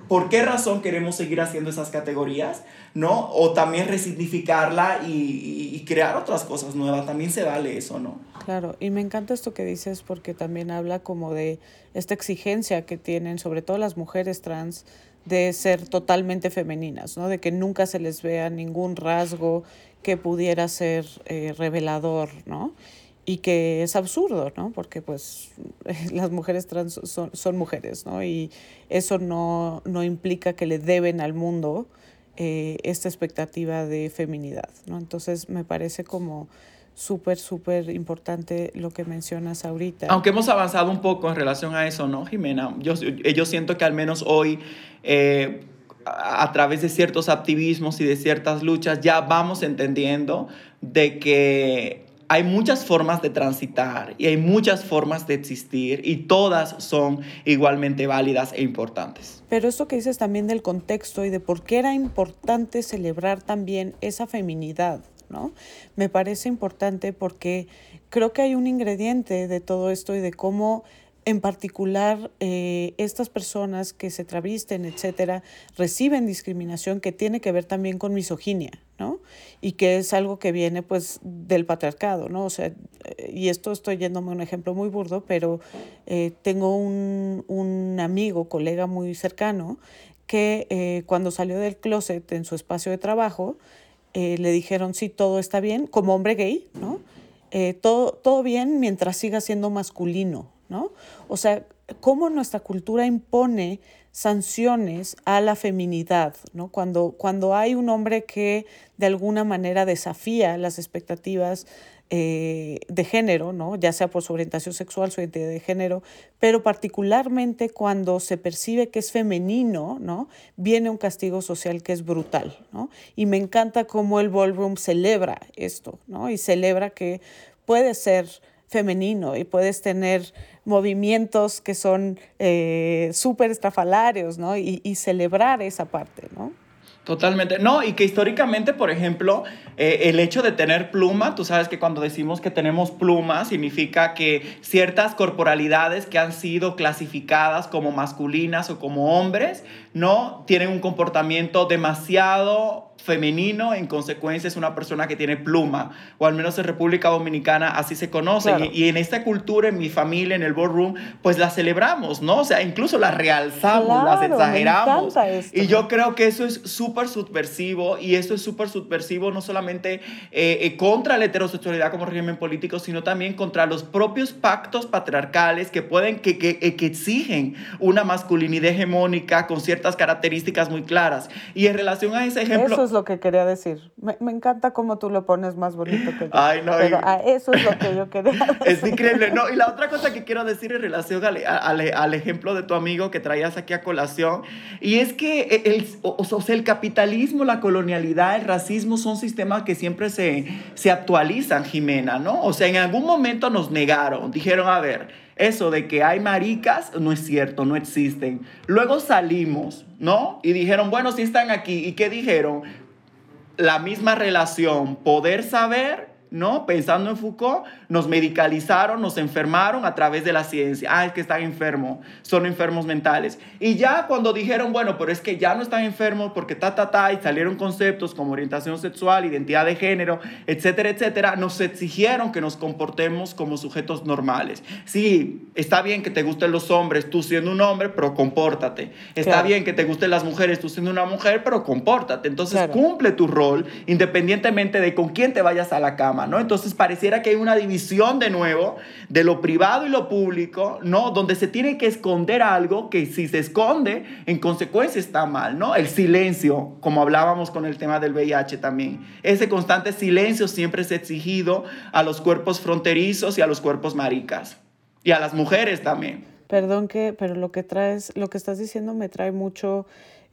por qué razón queremos seguir haciendo esas categorías, ¿no? O también resignificarla y, y, crear otras cosas nuevas, también se vale eso, ¿no? Claro, y me encanta esto que dices porque también habla como de esta exigencia que tienen, sobre todo las mujeres trans, de ser totalmente femeninas, ¿no? De que nunca se les vea ningún rasgo que pudiera ser eh, revelador, ¿no? Y que es absurdo, ¿no? Porque pues las mujeres trans son, son mujeres, ¿no? Y eso no, no, implica que le deben al mundo eh, esta expectativa de feminidad, ¿no? Entonces me parece como súper, súper importante lo que mencionas ahorita. Aunque hemos avanzado un poco en relación a eso, ¿no, Jimena? Yo, yo siento que al menos hoy... Eh, a través de ciertos activismos y de ciertas luchas ya vamos entendiendo de que hay muchas formas de transitar y hay muchas formas de existir y todas son igualmente válidas e importantes. Pero esto que dices también del contexto y de por qué era importante celebrar también esa feminidad, ¿no? Me parece importante porque creo que hay un ingrediente de todo esto y de cómo en particular eh, estas personas que se travisten, etcétera, reciben discriminación que tiene que ver también con misoginia, ¿no? Y que es algo que viene pues del patriarcado, ¿no? O sea, eh, y esto estoy yéndome un ejemplo muy burdo, pero eh, tengo un, un, amigo, colega muy cercano, que cuando salió del closet en su espacio de trabajo, le dijeron, sí, todo está bien, como hombre gay, ¿no? todo, todo bien mientras siga siendo masculino, ¿no? O sea, cómo nuestra cultura impone sanciones a la feminidad, ¿no? Cuando, cuando hay un hombre que de alguna manera desafía las expectativas eh, de género, ¿no? ya sea por su orientación sexual, su identidad de género, pero particularmente cuando se percibe que es femenino, ¿no? viene un castigo social que es brutal. ¿no? Y me encanta cómo el ballroom celebra esto, ¿no? y celebra que puede ser femenino y puedes tener movimientos que son eh, súper estrafalarios, ¿no? Y, celebrar esa parte, ¿no? Totalmente. No, y que históricamente, por ejemplo, eh, el hecho de tener pluma, tú sabes que cuando decimos que tenemos pluma, significa que ciertas corporalidades que han sido clasificadas como masculinas o como hombres, no tienen un comportamiento demasiado femenino, en consecuencia es una persona que tiene pluma, o al menos en República Dominicana así se conoce. Y, en esta cultura, en mi familia, en el ballroom, pues la celebramos, ¿no? O sea, incluso la realzamos, las exageramos. Y yo creo que eso es súper subversivo, y eso es súper subversivo no solamente eh, eh, contra la heterosexualidad como régimen político, sino también contra los propios pactos patriarcales que pueden, que, que, eh, que exigen una masculinidad hegemónica con ciertas características muy claras. Y en relación a ese ejemplo lo que quería decir. Me, me, encanta cómo tú lo pones más bonito que yo. Ay, no, pero a eso es lo que yo quería decir. Es increíble. No, y la otra cosa que quiero decir en relación al, al, al ejemplo de tu amigo que traías aquí a colación, y es que el, o, sea, el capitalismo, la colonialidad, el racismo son sistemas que siempre se, se actualizan, Jimena, ¿no? O sea, en algún momento nos negaron, dijeron, a ver, eso de que hay maricas no es cierto, no existen. Luego salimos, ¿no? Y dijeron, bueno, sí están aquí. ¿Y qué dijeron? La misma relación, poder saber ¿no? Pensando en Foucault, nos medicalizaron, nos enfermaron a través de la ciencia. Ah, es que están enfermos, son enfermos mentales. Y ya cuando dijeron, bueno, pero es que ya no están enfermos porque ta, ta, ta, y salieron conceptos como orientación sexual, identidad de género, etcétera, etcétera, nos exigieron que nos comportemos como sujetos normales. Sí, está bien que te gusten los hombres, tú siendo un hombre, pero compórtate. Está bien que te gusten las mujeres, tú siendo una mujer, pero compórtate. Entonces cumple tu rol independientemente de con quién te vayas a la cama. ¿No? Entonces pareciera que hay una división de nuevo de lo privado y lo público, ¿no? Donde se tiene que esconder algo que si se esconde, en consecuencia está mal, ¿no? El silencio, como hablábamos con el tema del VIH también. Ese constante silencio siempre es exigido a los cuerpos fronterizos y a los cuerpos maricas. Y a las mujeres también. Perdón que, pero lo que traes, lo que estás diciendo me trae mucho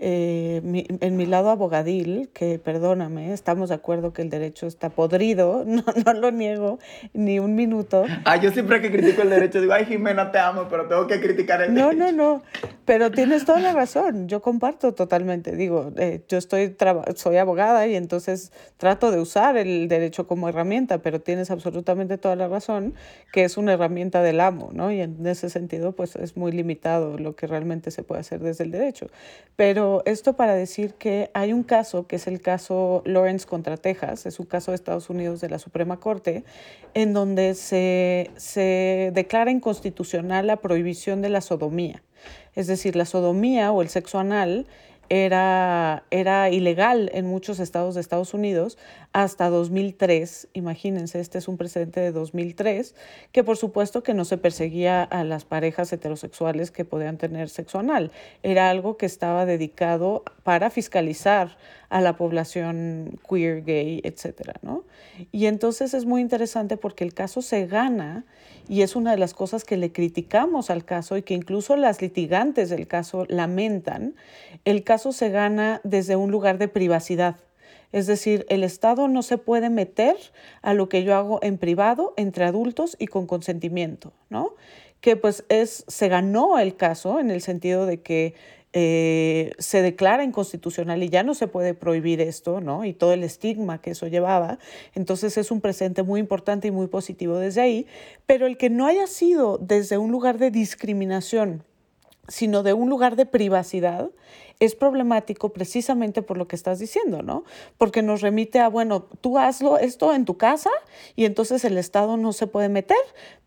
eh, en mi lado abogadil, que perdóname, estamos de acuerdo que el derecho está podrido, no, no lo niego ni un minuto. Ah, yo siempre que critico el derecho digo, ay Jimena, te amo, pero tengo que criticar el no, derecho. No, no, no, pero tienes toda la razón, yo comparto totalmente, digo, eh, yo estoy soy abogada y entonces trato de usar el derecho como herramienta, pero tienes absolutamente toda la razón que es una herramienta del amo, ¿no? Y en ese sentido, pues es muy limitado lo que realmente se puede hacer desde el derecho. Pero esto para decir que hay un caso, que es el caso Lawrence contra Texas, es un caso de Estados Unidos de la Suprema Corte, en donde se, se declara inconstitucional la prohibición de la sodomía. Es decir, la sodomía o el sexo anal era, era ilegal en muchos estados de Estados Unidos hasta 2003. Imagínense, este es un precedente de 2003, que por supuesto que no se perseguía a las parejas heterosexuales que podían tener sexo anal. Era algo que estaba dedicado para fiscalizar a la población queer, gay, etcétera, ¿no? Y entonces es muy interesante porque el caso se gana y es una de las cosas que le criticamos al caso y que incluso las litigantes del caso lamentan. El caso se gana desde un lugar de privacidad. Es decir, el Estado no se puede meter a lo que yo hago en privado, entre adultos y con consentimiento, ¿no? Que pues es, se ganó el caso en el sentido de que eh, se declara inconstitucional y ya no se puede prohibir esto, ¿no? Y todo el estigma que eso llevaba. Entonces es un presente muy importante y muy positivo desde ahí, pero el que no haya sido desde un lugar de discriminación sino de un lugar de privacidad, es problemático precisamente por lo que estás diciendo, ¿no? Porque nos remite a, bueno, tú hazlo esto en tu casa y entonces el Estado no se puede meter,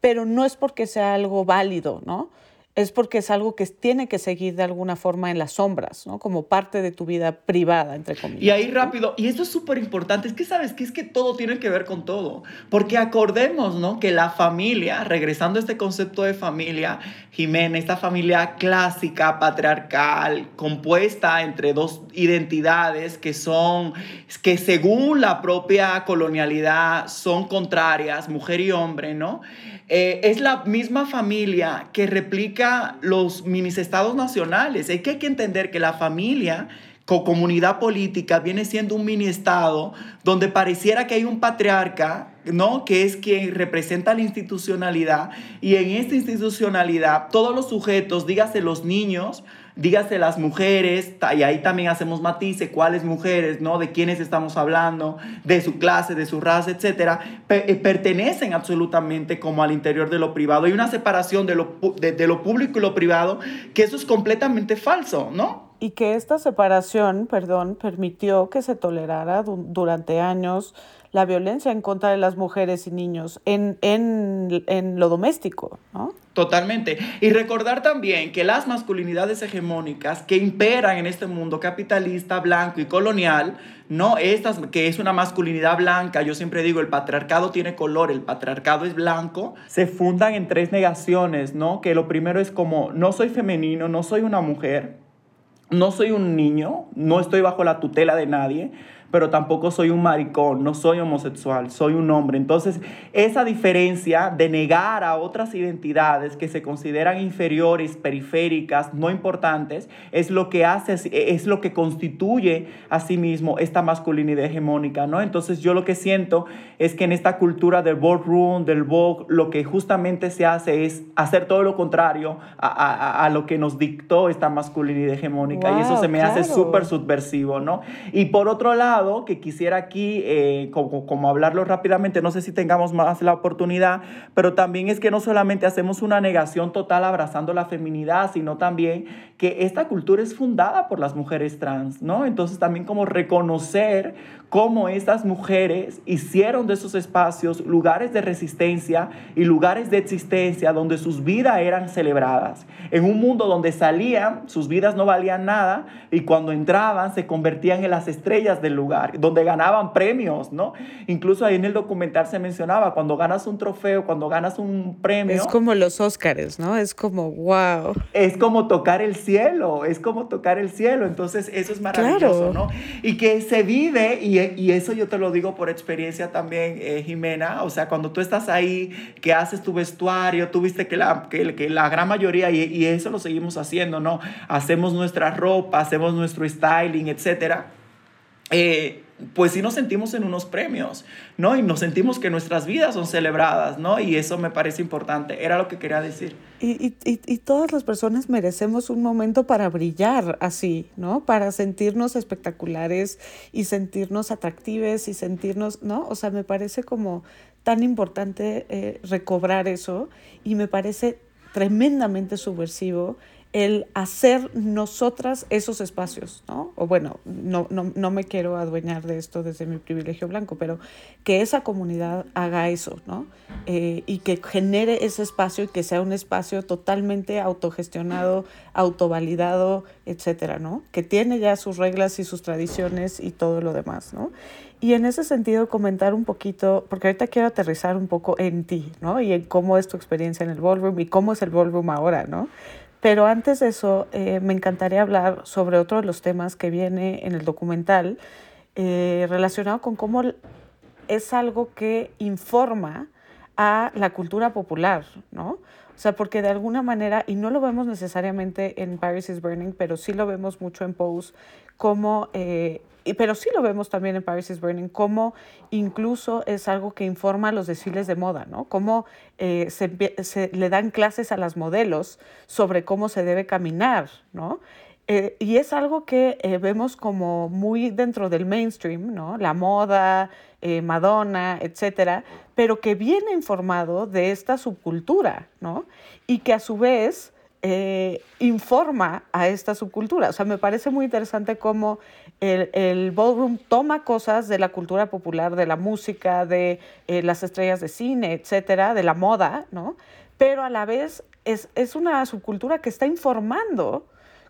pero no es porque sea algo válido, ¿no? Es porque es algo que tiene que seguir de alguna forma en las sombras, ¿no? Como parte de tu vida privada, entre comillas. Y ahí rápido, y esto es súper importante, es que sabes que es que todo tiene que ver con todo, porque acordemos, ¿no? Que la familia, regresando a este concepto de familia, Jimena, esta familia clásica, patriarcal, compuesta entre dos identidades que son, que según la propia colonialidad son contrarias, mujer y hombre, ¿no? Eh, es la misma familia que replica los estados nacionales. Es que hay que entender que la familia con comunidad política viene siendo un mini estado donde pareciera que hay un patriarca, ¿no? Que es quien representa la institucionalidad y en esta institucionalidad todos los sujetos, dígase los niños, dígase las mujeres, y ahí también hacemos matices, cuáles mujeres, ¿no? De quiénes estamos hablando, de su clase, de su raza, etcétera, eh, pertenecen absolutamente como al interior de lo privado. Hay una separación de lo, de lo público y lo privado, que eso es completamente falso, ¿no? Y que esta separación, perdón, permitió que se tolerara durante años la violencia en contra de las mujeres y niños en, en, en lo doméstico, ¿no? Totalmente. Y recordar también que las masculinidades hegemónicas que imperan en este mundo capitalista, blanco y colonial, no estas, que es una masculinidad blanca, yo siempre digo, el patriarcado tiene color, el patriarcado es blanco, se fundan en tres negaciones, ¿no? Que lo primero es como, no soy femenino, no soy una mujer, no soy un niño, no estoy bajo la tutela de nadie, pero tampoco soy un maricón, no soy homosexual, soy un hombre. Entonces, esa diferencia de negar a otras identidades que se consideran inferiores, periféricas, no importantes, es lo que hace, es lo que constituye a sí mismo esta masculinidad hegemónica, ¿no? Entonces, yo lo que siento es que en esta cultura del boardroom, del Vogue, lo que justamente se hace es hacer todo lo contrario a, lo que nos dictó esta masculinidad hegemónica. y eso se me hace súper subversivo, ¿no? Y por otro lado, que quisiera aquí, eh, como, como hablarlo rápidamente, no sé si tengamos más la oportunidad, pero también es que no solamente hacemos una negación total abrazando la feminidad, sino también que esta cultura es fundada por las mujeres trans, ¿no? Entonces también como reconocer cómo estas mujeres hicieron de esos espacios lugares de resistencia y lugares de existencia donde sus vidas eran celebradas. En un mundo donde salían, sus vidas no valían nada y cuando entraban se convertían en las estrellas del lugar, donde ganaban premios, ¿no? Incluso ahí en el documental se mencionaba, cuando ganas un trofeo, cuando ganas un premio. Es como los Óscares, ¿no? Es como, wow. Es como tocar el cielo, es como tocar el cielo. Entonces, eso es maravilloso, ¿no? Y que se vive y y eso yo te lo digo por experiencia también, eh, Jimena, o sea, cuando tú estás ahí, que haces tu vestuario, tú viste que la, que, que la gran mayoría, y, y, eso lo seguimos haciendo, ¿no? Hacemos nuestra ropa, hacemos nuestro styling, etcétera. Eh, pues sí nos sentimos en unos premios, ¿no? Y nos sentimos que nuestras vidas son celebradas, ¿no? Y eso me parece importante, era lo que quería decir. Y, y, y, todas las personas merecemos un momento para brillar así, ¿no? Para sentirnos espectaculares y sentirnos atractives y sentirnos, ¿no? O sea, me parece como tan importante eh, recobrar eso y me parece tremendamente subversivo el hacer nosotras esos espacios, ¿no? O bueno, no, no, no, me quiero adueñar de esto desde mi privilegio blanco, pero que esa comunidad haga eso, ¿no? Eh, y que genere ese espacio y que sea un espacio totalmente autogestionado, autovalidado, etcétera, ¿no? Que tiene ya sus reglas y sus tradiciones y todo lo demás, ¿no? Y en ese sentido comentar un poquito, porque ahorita quiero aterrizar un poco en ti, ¿no? Y en cómo es tu experiencia en el ballroom y cómo es el ballroom ahora, ¿no? Pero antes de eso, eh, me encantaría hablar sobre otro de los temas que viene en el documental, eh, relacionado con cómo es algo que informa a la cultura popular, ¿no? O sea, porque de alguna manera, y no lo vemos necesariamente en Paris is Burning, pero sí lo vemos mucho en Pose, como eh, pero sí lo vemos también en Paris is Burning, como incluso es algo que informa los desfiles de moda, ¿no? Cómo eh, se, le dan clases a las modelos sobre cómo se debe caminar, ¿no? Eh, y es algo que eh, vemos como muy dentro del mainstream, ¿no? La moda, Madonna, etcétera, pero que viene informado de esta subcultura, ¿no? Y que a su vez informa a esta subcultura. O sea, me parece muy interesante cómo el, el, ballroom toma cosas de la cultura popular, de la música, de eh, las estrellas de cine, etcétera, de la moda, ¿no? Pero a la vez es, es una subcultura que está informando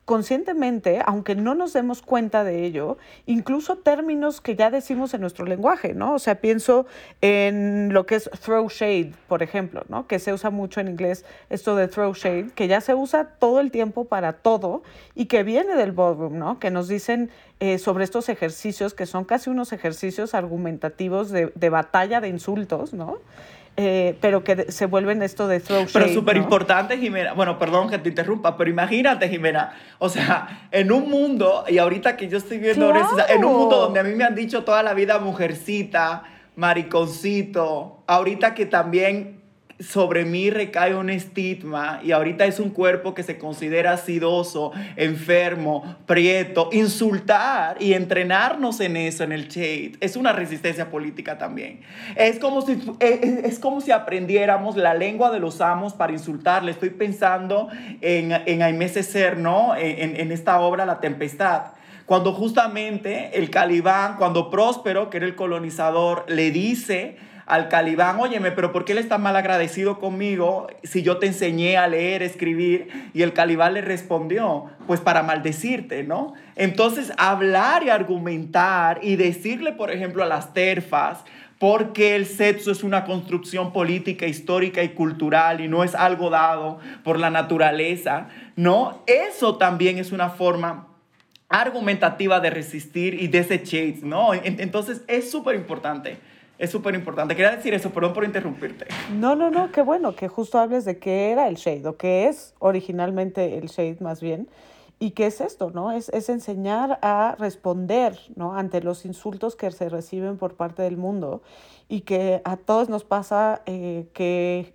conscientemente, aunque no nos demos cuenta de ello, incluso términos que ya decimos en nuestro lenguaje, ¿no? O sea, pienso en lo que es throw shade, por ejemplo, ¿no? Que se usa mucho en inglés esto de throw shade, que ya se usa todo el tiempo para todo y que viene del ballroom, ¿no? Que nos dicen eh, sobre estos ejercicios que son casi unos ejercicios argumentativos de, de batalla de insultos, ¿no? Eh, pero que se vuelven esto de throw Pero súper importante, Jimena. Bueno, perdón que te interrumpa, pero imagínate, Jimena. O sea, en un mundo, y ahorita que yo estoy viendo en un mundo donde a mí me han dicho toda la vida mujercita, mariconcito, ahorita que también sobre mí recae un estigma y ahorita es un cuerpo que se considera acidoso, enfermo, prieto, insultar y entrenarnos en eso, en el shade, es una resistencia política también. Es como si, es, como si aprendiéramos la lengua de los amos para insultarle. Estoy pensando en, en Aimé ¿no? En, en esta obra La Tempestad cuando justamente el Calibán, cuando Próspero, que era el colonizador, le dice al Calibán, óyeme, pero ¿por qué él está mal agradecido conmigo si yo te enseñé a leer, escribir? Y el Calibán le respondió, pues para maldecirte, ¿no? Entonces, hablar y argumentar y decirle, por ejemplo, a las terfas, porque el sexo es una construcción política, histórica y cultural y no es algo dado por la naturaleza, ¿no? Eso también es una forma argumentativa de resistir y de ese chase, ¿no? Entonces es súper importante es súper importante. Quería decir eso, perdón por interrumpirte. No, no, no, qué bueno que justo hables de qué era el shade o qué es originalmente el shade más bien. ¿Y qué es esto? ¿no? Es, es enseñar a responder ¿no? ante los insultos que se reciben por parte del mundo y que a todos nos pasa eh, que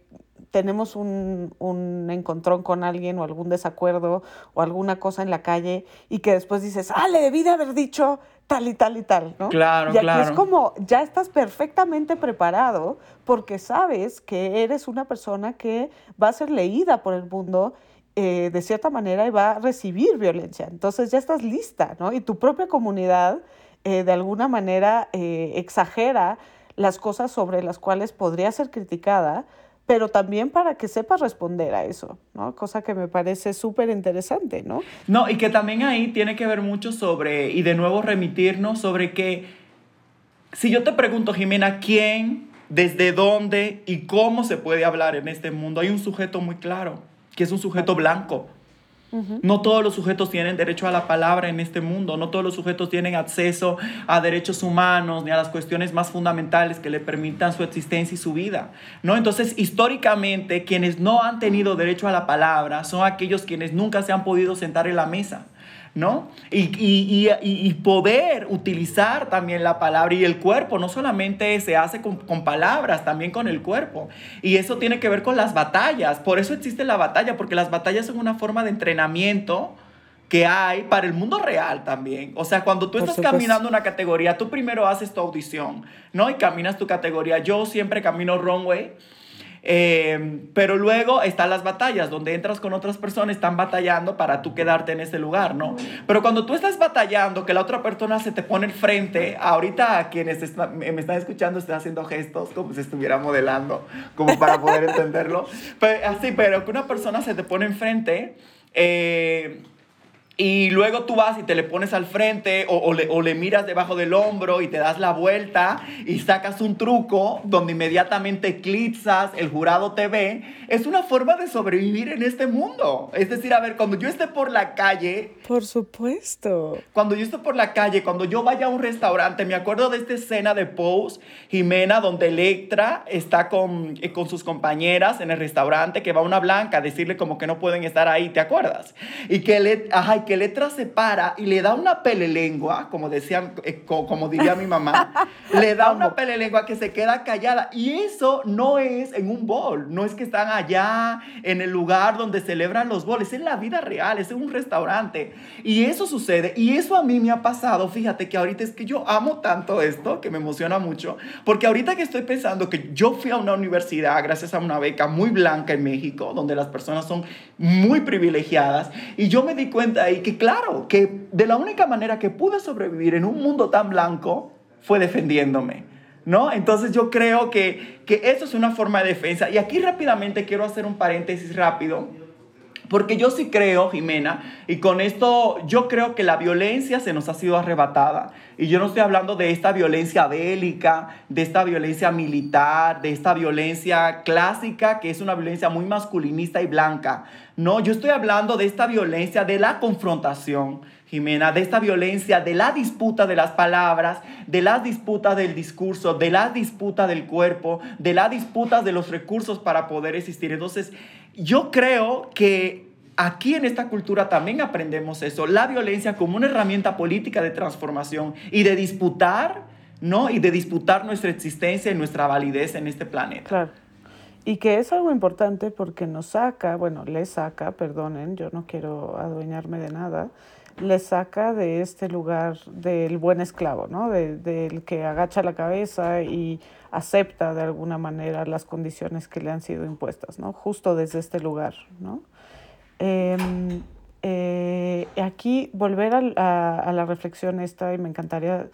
tenemos un, un, encontrón con alguien o algún desacuerdo o alguna cosa en la calle y que después dices, ah, le debí de haber dicho tal y tal y tal, ¿no? Claro, y aquí claro. es como, ya estás perfectamente preparado porque sabes que eres una persona que va a ser leída por el mundo eh, de cierta manera y va a recibir violencia. Entonces ya estás lista, ¿no? Y tu propia comunidad eh, de alguna manera eh, exagera las cosas sobre las cuales podría ser criticada pero también para que sepas responder a eso, ¿no? Cosa que me parece súper interesante, ¿no? No, y que también ahí tiene que ver mucho sobre, y de nuevo remitirnos sobre que, si yo te pregunto, Jimena, ¿quién, desde dónde y cómo se puede hablar en este mundo? Hay un sujeto muy claro, que es un sujeto blanco, no todos los sujetos tienen derecho a la palabra en este mundo, no todos los sujetos tienen acceso a derechos humanos ni a las cuestiones más fundamentales que le permitan su existencia y su vida. ¿no? Entonces, históricamente, quienes no han tenido derecho a la palabra son aquellos quienes nunca se han podido sentar en la mesa. ¿No? Y, y, y, poder utilizar también la palabra y el cuerpo, no solamente se hace con, con, palabras, también con el cuerpo. Y eso tiene que ver con las batallas. Por eso existe la batalla, porque las batallas son una forma de entrenamiento que hay para el mundo real también. O sea, cuando tú estás caminando una categoría, tú primero haces tu audición, ¿no? Y caminas tu categoría. Yo siempre camino runway eh, pero luego están las batallas, donde entras con otras personas, están batallando para tú quedarte en ese lugar, ¿no? Pero cuando tú estás batallando, que la otra persona se te pone al frente, ahorita a quienes me están escuchando están haciendo gestos como si estuviera modelando, como para poder entenderlo. Pero, así, pero que una persona se te pone enfrente, eh, y luego tú vas y te le pones al frente o, o, le, o, le, miras debajo del hombro y te das la vuelta y sacas un truco donde inmediatamente eclipsas, el jurado te ve. Es una forma de sobrevivir en este mundo. Es decir, a ver, cuando yo esté por la calle... Por supuesto. Cuando yo esté por la calle, cuando yo vaya a un restaurante, me acuerdo de esta escena de Pose, Jimena, donde Electra está con, eh, con sus compañeras en el restaurante, que va una blanca a decirle como que no pueden estar ahí, ¿te acuerdas? Y que le... Ajá, que Letra se para y le da una pelelengua, como, decía, eh, como diría mi mamá, le da una pelelengua que se queda callada. Y eso no es en un bol, no es que están allá en el lugar donde celebran los boles, es en la vida real, es en un restaurante. Y eso sucede, y eso a mí me ha pasado, fíjate que ahorita es que yo amo tanto esto, que me emociona mucho, porque ahorita que estoy pensando que yo fui a una universidad gracias a una beca muy blanca en México, donde las personas son muy privilegiadas, y yo me di cuenta ahí que claro, que de la única manera que pude sobrevivir en un mundo tan blanco fue defendiéndome. ¿No? Entonces yo creo que, que eso es una forma de defensa. Y aquí rápidamente quiero hacer un paréntesis rápido porque yo sí creo, Jimena, y con esto yo creo que la violencia se nos ha sido arrebatada. Y yo no estoy hablando de esta violencia bélica, de esta violencia militar, de esta violencia clásica, que es una violencia muy masculinista y blanca. No, yo estoy hablando de esta violencia de la confrontación, Jimena, de esta violencia de la disputa de las palabras, de la disputa del discurso, de la disputa del cuerpo, de la disputa de los recursos para poder existir. Entonces, yo creo que aquí en esta cultura también aprendemos eso, la violencia como una herramienta política de transformación y de disputar, ¿no? Y de disputar nuestra existencia y nuestra validez en este planeta. Claro. Y que es algo importante porque nos saca, bueno, le saca, perdonen, yo no quiero adueñarme de nada, le saca de este lugar del buen esclavo, ¿no? del que agacha la cabeza y acepta de alguna manera las condiciones que le han sido impuestas, ¿no? Justo desde este lugar, ¿no? Em, eh, aquí volver a, a, la reflexión esta y me encantaría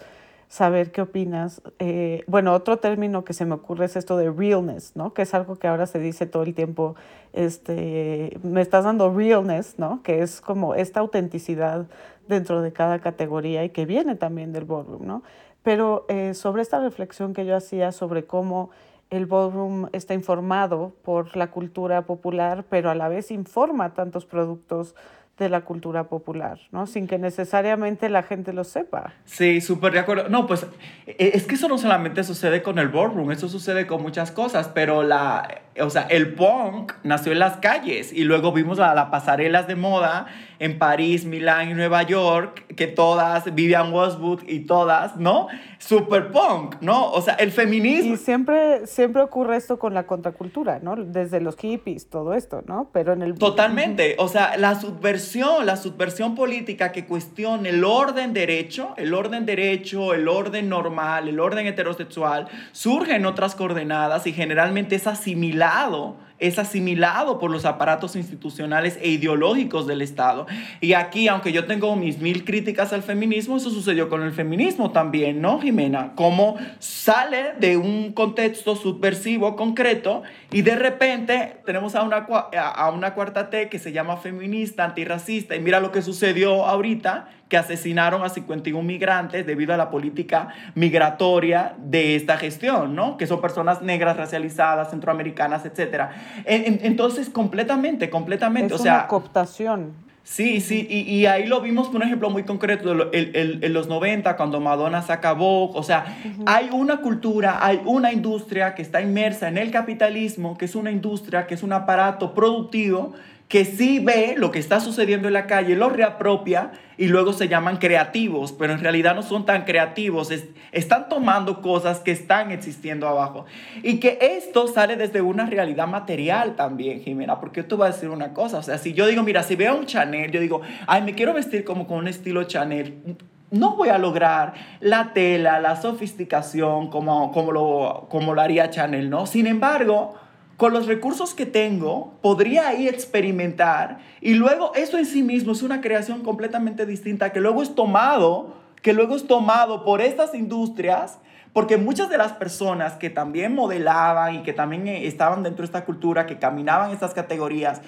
saber qué opinas. Eh, bueno, otro término que se me ocurre es esto de realness, ¿no? Que es algo que ahora se dice todo el tiempo, este, me estás dando realness, ¿no? Que es como esta autenticidad dentro de cada categoría y que viene también del ballroom, ¿no? Pero eh, sobre esta reflexión que yo hacía sobre cómo el ballroom está informado por la cultura popular, pero a la vez informa tantos productos de la cultura popular, ¿no? Sin que necesariamente la gente lo sepa. Sí, súper de acuerdo. No, pues e, es que eso no solamente sucede con el ballroom, eso sucede con muchas cosas, pero la, o sea, el punk nació en las calles y luego vimos a las pasarelas de moda en París, Milán y Nueva York, que todas, Vivian Westwood y todas, ¿no? Super punk, ¿no? O sea, el feminismo. Y siempre, siempre ocurre esto con la contracultura, ¿no? Desde los hippies, todo esto, ¿no? Pero en el... Totalmente, o sea, la subversión, la subversión política que cuestiona el orden derecho, el orden derecho, el orden normal, el orden heterosexual, surge en otras coordenadas y generalmente es asimilado es asimilado por los aparatos institucionales e ideológicos del Estado. Y aquí, aunque yo tengo mis mil críticas al feminismo, eso sucedió con el feminismo también, ¿no, Jimena? Cómo sale de un contexto subversivo concreto y de repente tenemos a una, a una cuarta T que se llama feminista, antirracista, y mira lo que sucedió ahorita, que asesinaron a 51 migrantes debido a la política migratoria de esta gestión, ¿no? Que son personas negras, racializadas, centroamericanas, etc. Entonces, completamente, completamente. Es o sea, una cooptación. Sí, sí, y, y, ahí lo vimos por un ejemplo muy concreto en los 90, cuando Madonna se acabó. O sea, hay una cultura, hay una industria que está inmersa en el capitalismo, que es una industria, que es un aparato productivo que sí ve lo que está sucediendo en la calle, lo reapropia y luego se llaman creativos, pero en realidad no son tan creativos, están tomando cosas que están existiendo abajo. Y que esto sale desde una realidad material también, Jimena, porque tú vas a decir una cosa, o sea, si yo digo, mira, si veo un Chanel, yo digo, ay, me quiero vestir como con un estilo Chanel, no voy a lograr la tela, la sofisticación como, como, lo, como lo haría Chanel, ¿no? Sin embargo, con los recursos que tengo, podría ahí experimentar y luego eso en sí mismo es una creación completamente distinta que luego es tomado, que luego es tomado por estas industrias, porque muchas de las personas que también modelaban y que también eh, estaban dentro de esta cultura, que caminaban estas categorías,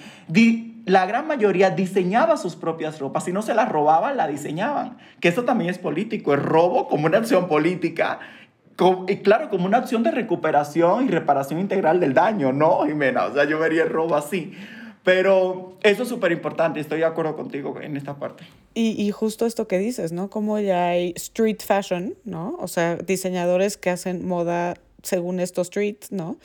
la gran mayoría diseñaba sus propias ropas, si no se las robaban, la diseñaban, que eso también es político, es robo como una acción política y claro, como una opción de recuperación y reparación integral del daño, ¿no, Jimena? O sea, yo vería el robo así. Pero eso es súper importante, estoy de acuerdo contigo en esta parte. Y, y, justo esto que dices, ¿no? Como ya hay street fashion, ¿no? O sea, diseñadores que hacen moda según estos streets, ¿no?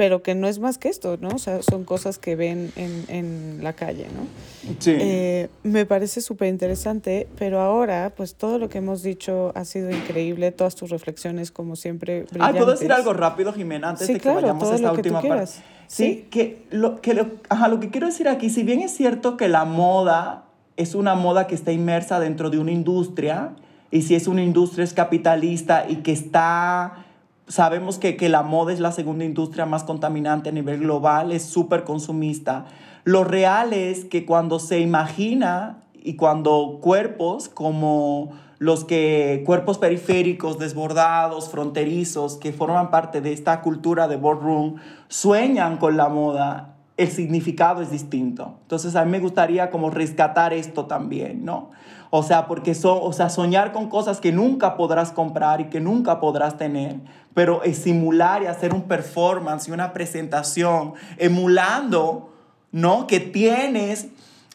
Pero que no es más que esto, ¿no? O sea, son cosas que ven en, en la calle, ¿no? Sí. Eh, me parece súper interesante, pero ahora, pues todo lo que hemos dicho ha sido increíble, todas tus reflexiones, como siempre, brillantes. Ay, ¿puedo decir algo rápido, Jimena, antes Sí, de que claro, vayamos a esta última parte? Sí, Sí. que, lo, que, lo, ajá, lo que quiero decir aquí, si bien es cierto que la moda es una moda que está inmersa dentro de una industria, y si es una industria es capitalista y que está, sabemos que, que la moda es la segunda industria más contaminante a nivel global, es súper consumista. Lo real es que cuando se imagina y cuando cuerpos como los que cuerpos periféricos, desbordados, fronterizos, que forman parte de esta cultura de boardroom, sueñan con la moda, el significado es distinto. Entonces a mí me gustaría como rescatar esto también, ¿no? O sea, porque son, o sea, soñar con cosas que nunca podrás comprar y que nunca podrás tener, pero es simular y hacer un performance y una presentación emulando, ¿no? Que tienes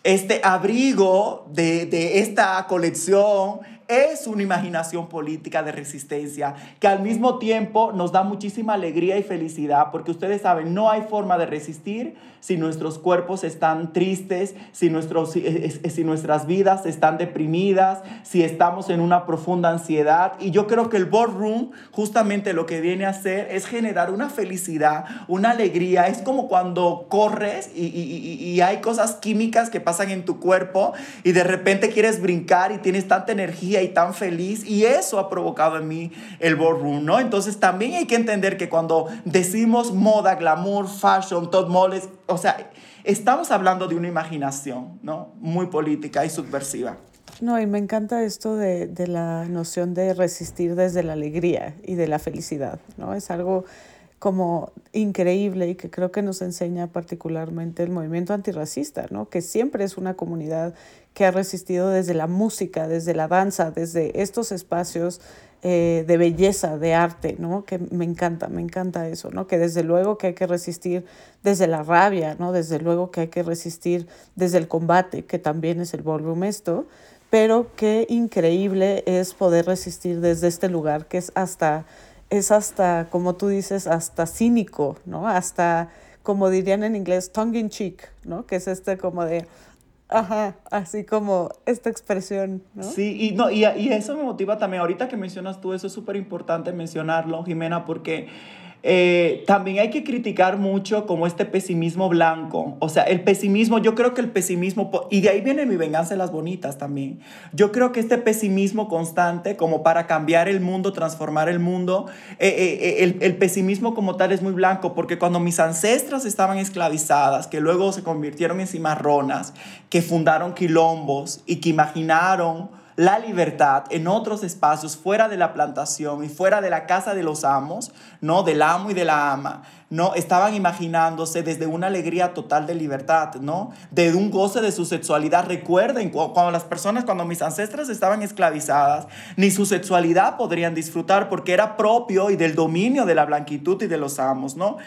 este abrigo de, de esta colección es una imaginación política de resistencia que al mismo tiempo nos da muchísima alegría y felicidad porque ustedes saben, no hay forma de resistir si nuestros cuerpos están tristes, si, nuestros, si, si nuestras vidas están deprimidas, si estamos en una profunda ansiedad. Y yo creo que el boardroom justamente lo que viene a hacer es generar una felicidad, una alegría. Es como cuando corres y, y, y hay cosas químicas que pasan en tu cuerpo y de repente quieres brincar y tienes tanta energía y tan feliz y eso ha provocado en mí el boardroom, ¿no? Entonces también hay que entender que cuando decimos moda, glamour, fashion, top moles, o sea, estamos hablando de una imaginación, ¿no? Muy política y subversiva. No, y me encanta esto de, de la noción de resistir desde la alegría y de la felicidad, ¿no? Es algo como increíble y que creo que nos enseña particularmente el movimiento antirracista, ¿no? que siempre es una comunidad que ha resistido desde la música, desde la danza, desde estos espacios eh, de belleza, de arte, ¿no? que me encanta, me encanta eso, ¿no? que desde luego que hay que resistir desde la rabia, ¿no? desde luego que hay que resistir desde el combate, que también es el ballroom esto, pero qué increíble es poder resistir desde este lugar que es hasta es hasta, como tú dices, hasta cínico, ¿no? Hasta, como dirían en inglés, tongue in cheek, ¿no? Que es este como de, ajá, así como esta expresión. Sí, y, no, y, y eso me motiva también. Ahorita que mencionas tú, eso es súper importante mencionarlo, Jimena, porque eh, también hay que criticar mucho como este pesimismo blanco. O sea, el pesimismo, yo creo que el pesimismo, y de ahí viene mi venganza de las bonitas también. Yo creo que este pesimismo constante, como para cambiar el mundo, transformar el mundo, eh, eh, el, el pesimismo como tal es muy blanco, porque cuando mis ancestras estaban esclavizadas, que luego se convirtieron en cimarronas, que fundaron quilombos y que imaginaron la libertad en otros espacios fuera de la plantación y fuera de la casa de los amos, ¿no? Del amo y de la ama, ¿no? Estaban imaginándose desde una alegría total de libertad, ¿no? De un goce de su sexualidad. Recuerden, cuando las personas, cuando mis ancestras estaban esclavizadas, ni su sexualidad podrían disfrutar porque era propio y del dominio de la blanquitud y de los amos, ¿no?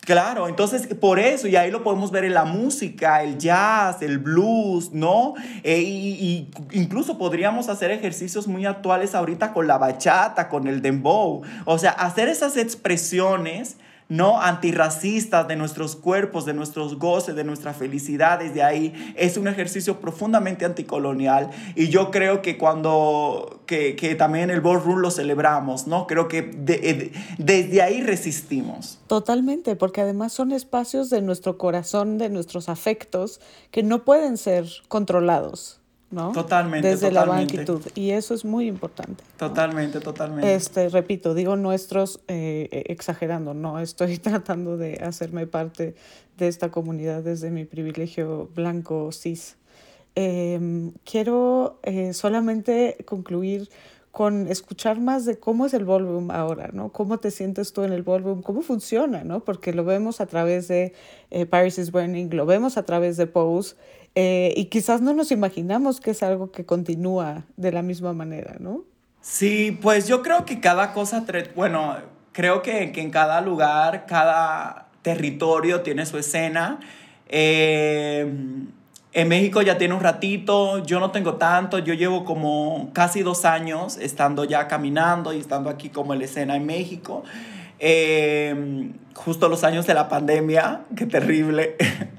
Claro, entonces por eso, y ahí lo podemos ver en la música, el jazz, el blues, ¿no? Y, y, incluso podríamos hacer ejercicios muy actuales ahorita con la bachata, con el dembow. O sea, hacer esas expresiones, ¿no? Antirracistas de nuestros cuerpos, de nuestros goces, de nuestra felicidad, desde ahí es un ejercicio profundamente anticolonial. Y yo creo que cuando, que, que también el ballroom lo celebramos, ¿no? Creo que de, desde ahí resistimos. Totalmente, porque además son espacios de nuestro corazón, de nuestros afectos, que no pueden ser controlados. ¿No? Totalmente. Desde totalmente. la blanquitud. Y eso es muy importante. Totalmente, ¿no? totalmente. Este, repito, digo nuestros eh, exagerando, no estoy tratando de hacerme parte de esta comunidad desde mi privilegio blanco cis. Eh, quiero eh, solamente concluir con escuchar más de cómo es el ballroom ahora, ¿no? Cómo te sientes tú en el ballroom, cómo funciona, ¿no? Porque lo vemos a través de eh, Paris is Burning, lo vemos a través de Pose, eh, y quizás no nos imaginamos que es algo que continúa de la misma manera, ¿no? Sí, pues yo creo que cada cosa, bueno, creo que, que en cada lugar, cada territorio tiene su escena. Eh, en México ya tiene un ratito, yo no tengo tanto, yo llevo como casi dos años estando ya caminando y estando aquí como en la escena en México. eh, justo los años de la pandemia, qué terrible.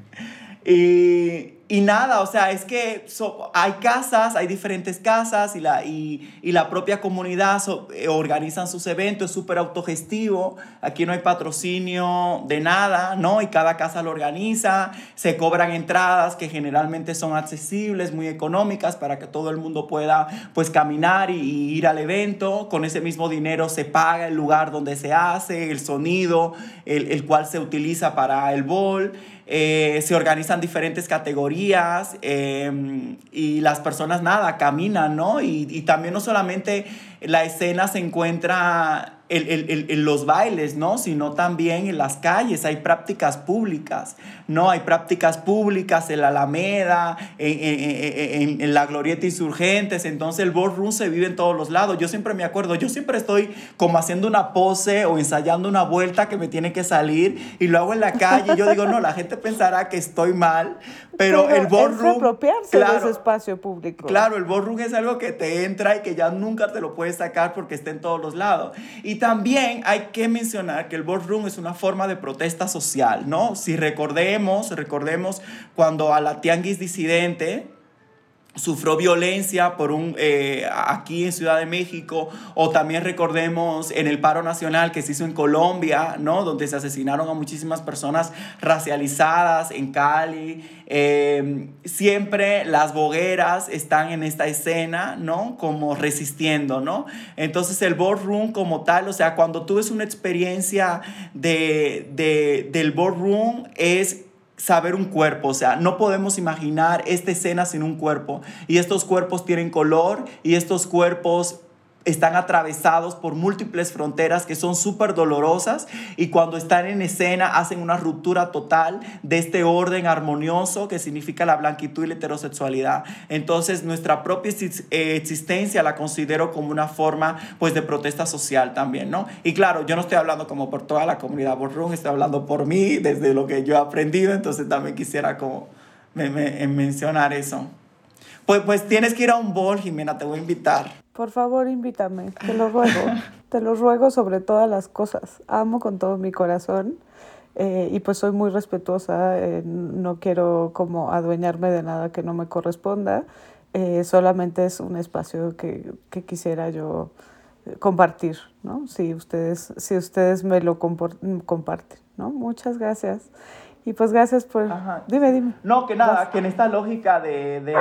y, y nada, o sea, es que hay casas, hay diferentes casas y la, y, y la propia comunidad eh, organizan sus eventos, es súper autogestivo, aquí no hay patrocinio de nada, ¿no? Y cada casa lo organiza, se cobran entradas que generalmente son accesibles, muy económicas para que todo el mundo pueda pues caminar y, y ir al evento, con ese mismo dinero se paga el lugar donde se hace, el sonido, el, el cual se utiliza para el bol. Eh, se organizan diferentes categorías em, y las personas nada, caminan, ¿no? Y, y también no solamente la escena se encuentra en, los bailes, ¿no? Sino también en las calles, hay prácticas públicas, ¿no? Hay prácticas públicas en la Alameda, en, la Glorieta Insurgentes, entonces el ballroom se vive en todos los lados. Yo siempre me acuerdo, yo siempre estoy como haciendo una pose o ensayando una vuelta que me tiene que salir y lo hago en la calle. Yo digo, no, la gente pensará que estoy mal, pero, el ballroom... Es apropiarse de ese espacio público. Claro, el ballroom es algo que te entra y que ya nunca te lo puedes sacar porque está en todos los lados. Y también hay que mencionar que el boardroom es una forma de protesta social, ¿no? Si recordemos, recordemos cuando a la tianguis disidente, sufrió violencia por un, eh, aquí en Ciudad de México, o también recordemos en el paro nacional que se hizo en Colombia, ¿no? donde se asesinaron a muchísimas personas racializadas en Cali. Eh, siempre las bogueras están en esta escena, ¿no? Como resistiendo, ¿no? Entonces el boardroom como tal, o sea, cuando tú ves una experiencia de, de, del boardroom es saber un cuerpo, o sea, no podemos imaginar esta escena sin un cuerpo. Y estos cuerpos tienen color y estos cuerpos están atravesados por múltiples fronteras que son súper dolorosas y cuando están en escena hacen una ruptura total de este orden armonioso que significa la blanquitud y la heterosexualidad. Entonces nuestra propia eh, existencia la considero como una forma pues de protesta social también, ¿no? Y claro, yo no estoy hablando como por toda la comunidad Borrón, estoy hablando por mí, desde lo que yo he aprendido, entonces también quisiera como mencionar eso. Pues, pues tienes que ir a un bol, Jimena, te voy a invitar. Por favor, invítame, te lo ruego, te lo ruego sobre todas las cosas. Amo con todo mi corazón eh, y pues soy muy respetuosa, eh, no quiero como adueñarme de nada que no me corresponda, eh, solamente es un espacio que, que quisiera yo compartir, ¿no? Si ustedes, si ustedes me lo comparten, ¿no? Muchas gracias. Y pues gracias por... Dime, dime. No, que nada, que en esta lógica de, de,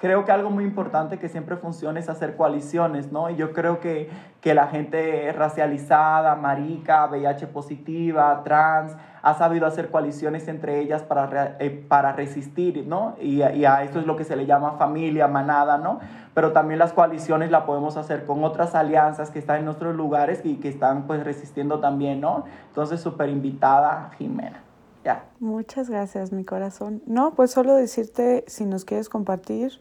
Creo que algo muy importante que siempre funciona es hacer coaliciones, ¿no? Y yo creo que, que la gente racializada, marica, VIH positiva, trans, ha sabido hacer coaliciones entre ellas para, eh, para resistir, ¿no? Y, y, a esto es lo que se le llama familia, manada, ¿no? Pero también las coaliciones la podemos hacer con otras alianzas que están en otros lugares y que están pues resistiendo también, ¿no? Entonces, súper invitada, Jimena. Ya. Muchas gracias, mi corazón. No, pues solo decirte, si nos quieres compartir,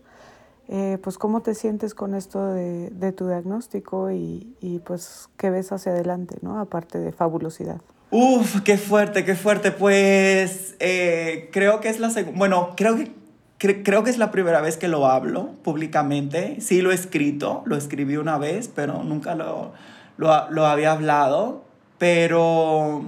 eh, pues cómo te sientes con esto de, de tu diagnóstico y, y, pues qué ves hacia adelante, ¿no? Aparte de fabulosidad. Uf, qué fuerte, qué fuerte. Pues eh, creo que es la segunda, bueno, creo que, creo que es la primera vez que lo hablo públicamente. Sí lo he escrito, lo escribí una vez, pero nunca lo, lo, lo había hablado. Pero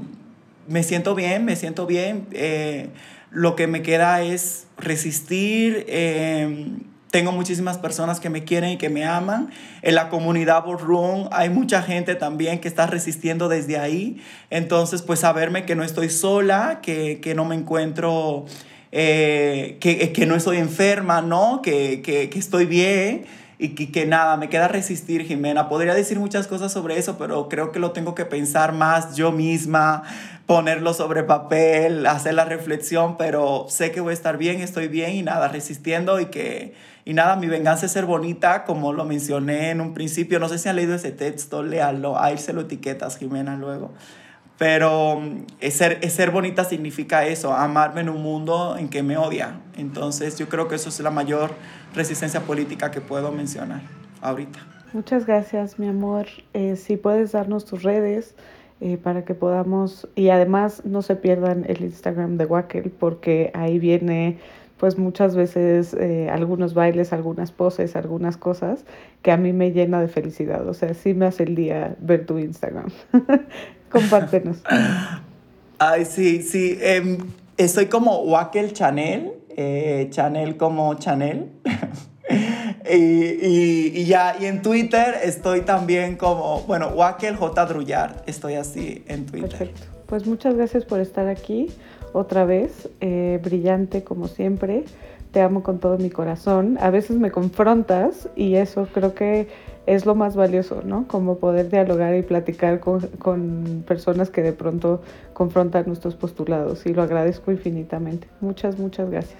me siento bien, me siento bien. Eh, lo que me queda es resistir. Eh, tengo muchísimas personas que me quieren y que me aman. En la comunidad Ballroom hay mucha gente también que está resistiendo desde ahí. Entonces, pues saberme que no estoy sola, que, que no me encuentro, eh, que, que, no estoy enferma, ¿no? Que, que, que estoy bien y que, que, nada, me queda resistir, Jimena. Podría decir muchas cosas sobre eso, pero creo que lo tengo que pensar más yo misma, ponerlo sobre papel, hacer la reflexión, pero sé que voy a estar bien, estoy bien y nada, resistiendo y que, y nada, mi venganza es ser bonita, como lo mencioné en un principio. No sé si han leído ese texto, léalo, ahí se lo etiquetas, Jimena, luego. Pero es ser, es ser bonita significa eso, amarme en un mundo en que me odia. Entonces yo creo que eso es la mayor resistencia política que puedo mencionar ahorita. Muchas gracias, mi amor. Eh, si puedes darnos tus redes eh, para que podamos, y además no se pierdan el Instagram de Wackel porque ahí viene pues muchas veces eh, algunos bailes, algunas poses, algunas cosas que a mí me llena de felicidad. O sea, sí me hace el día ver tu Instagram. Compártenos. Ay, sí, sí. Em, estoy como Wackel Chanel, eh, Chanel como Chanel. y, ya, y en Twitter estoy también como, bueno, Wackel J. Drullar, estoy así en Twitter. Perfecto. Pues muchas gracias por estar aquí otra vez, eh, brillante como siempre. Te amo con todo mi corazón. A veces me confrontas y eso creo que es lo más valioso, ¿no? Como poder dialogar y platicar con, con, personas que de pronto confrontan nuestros postulados y lo agradezco infinitamente. Muchas, muchas gracias.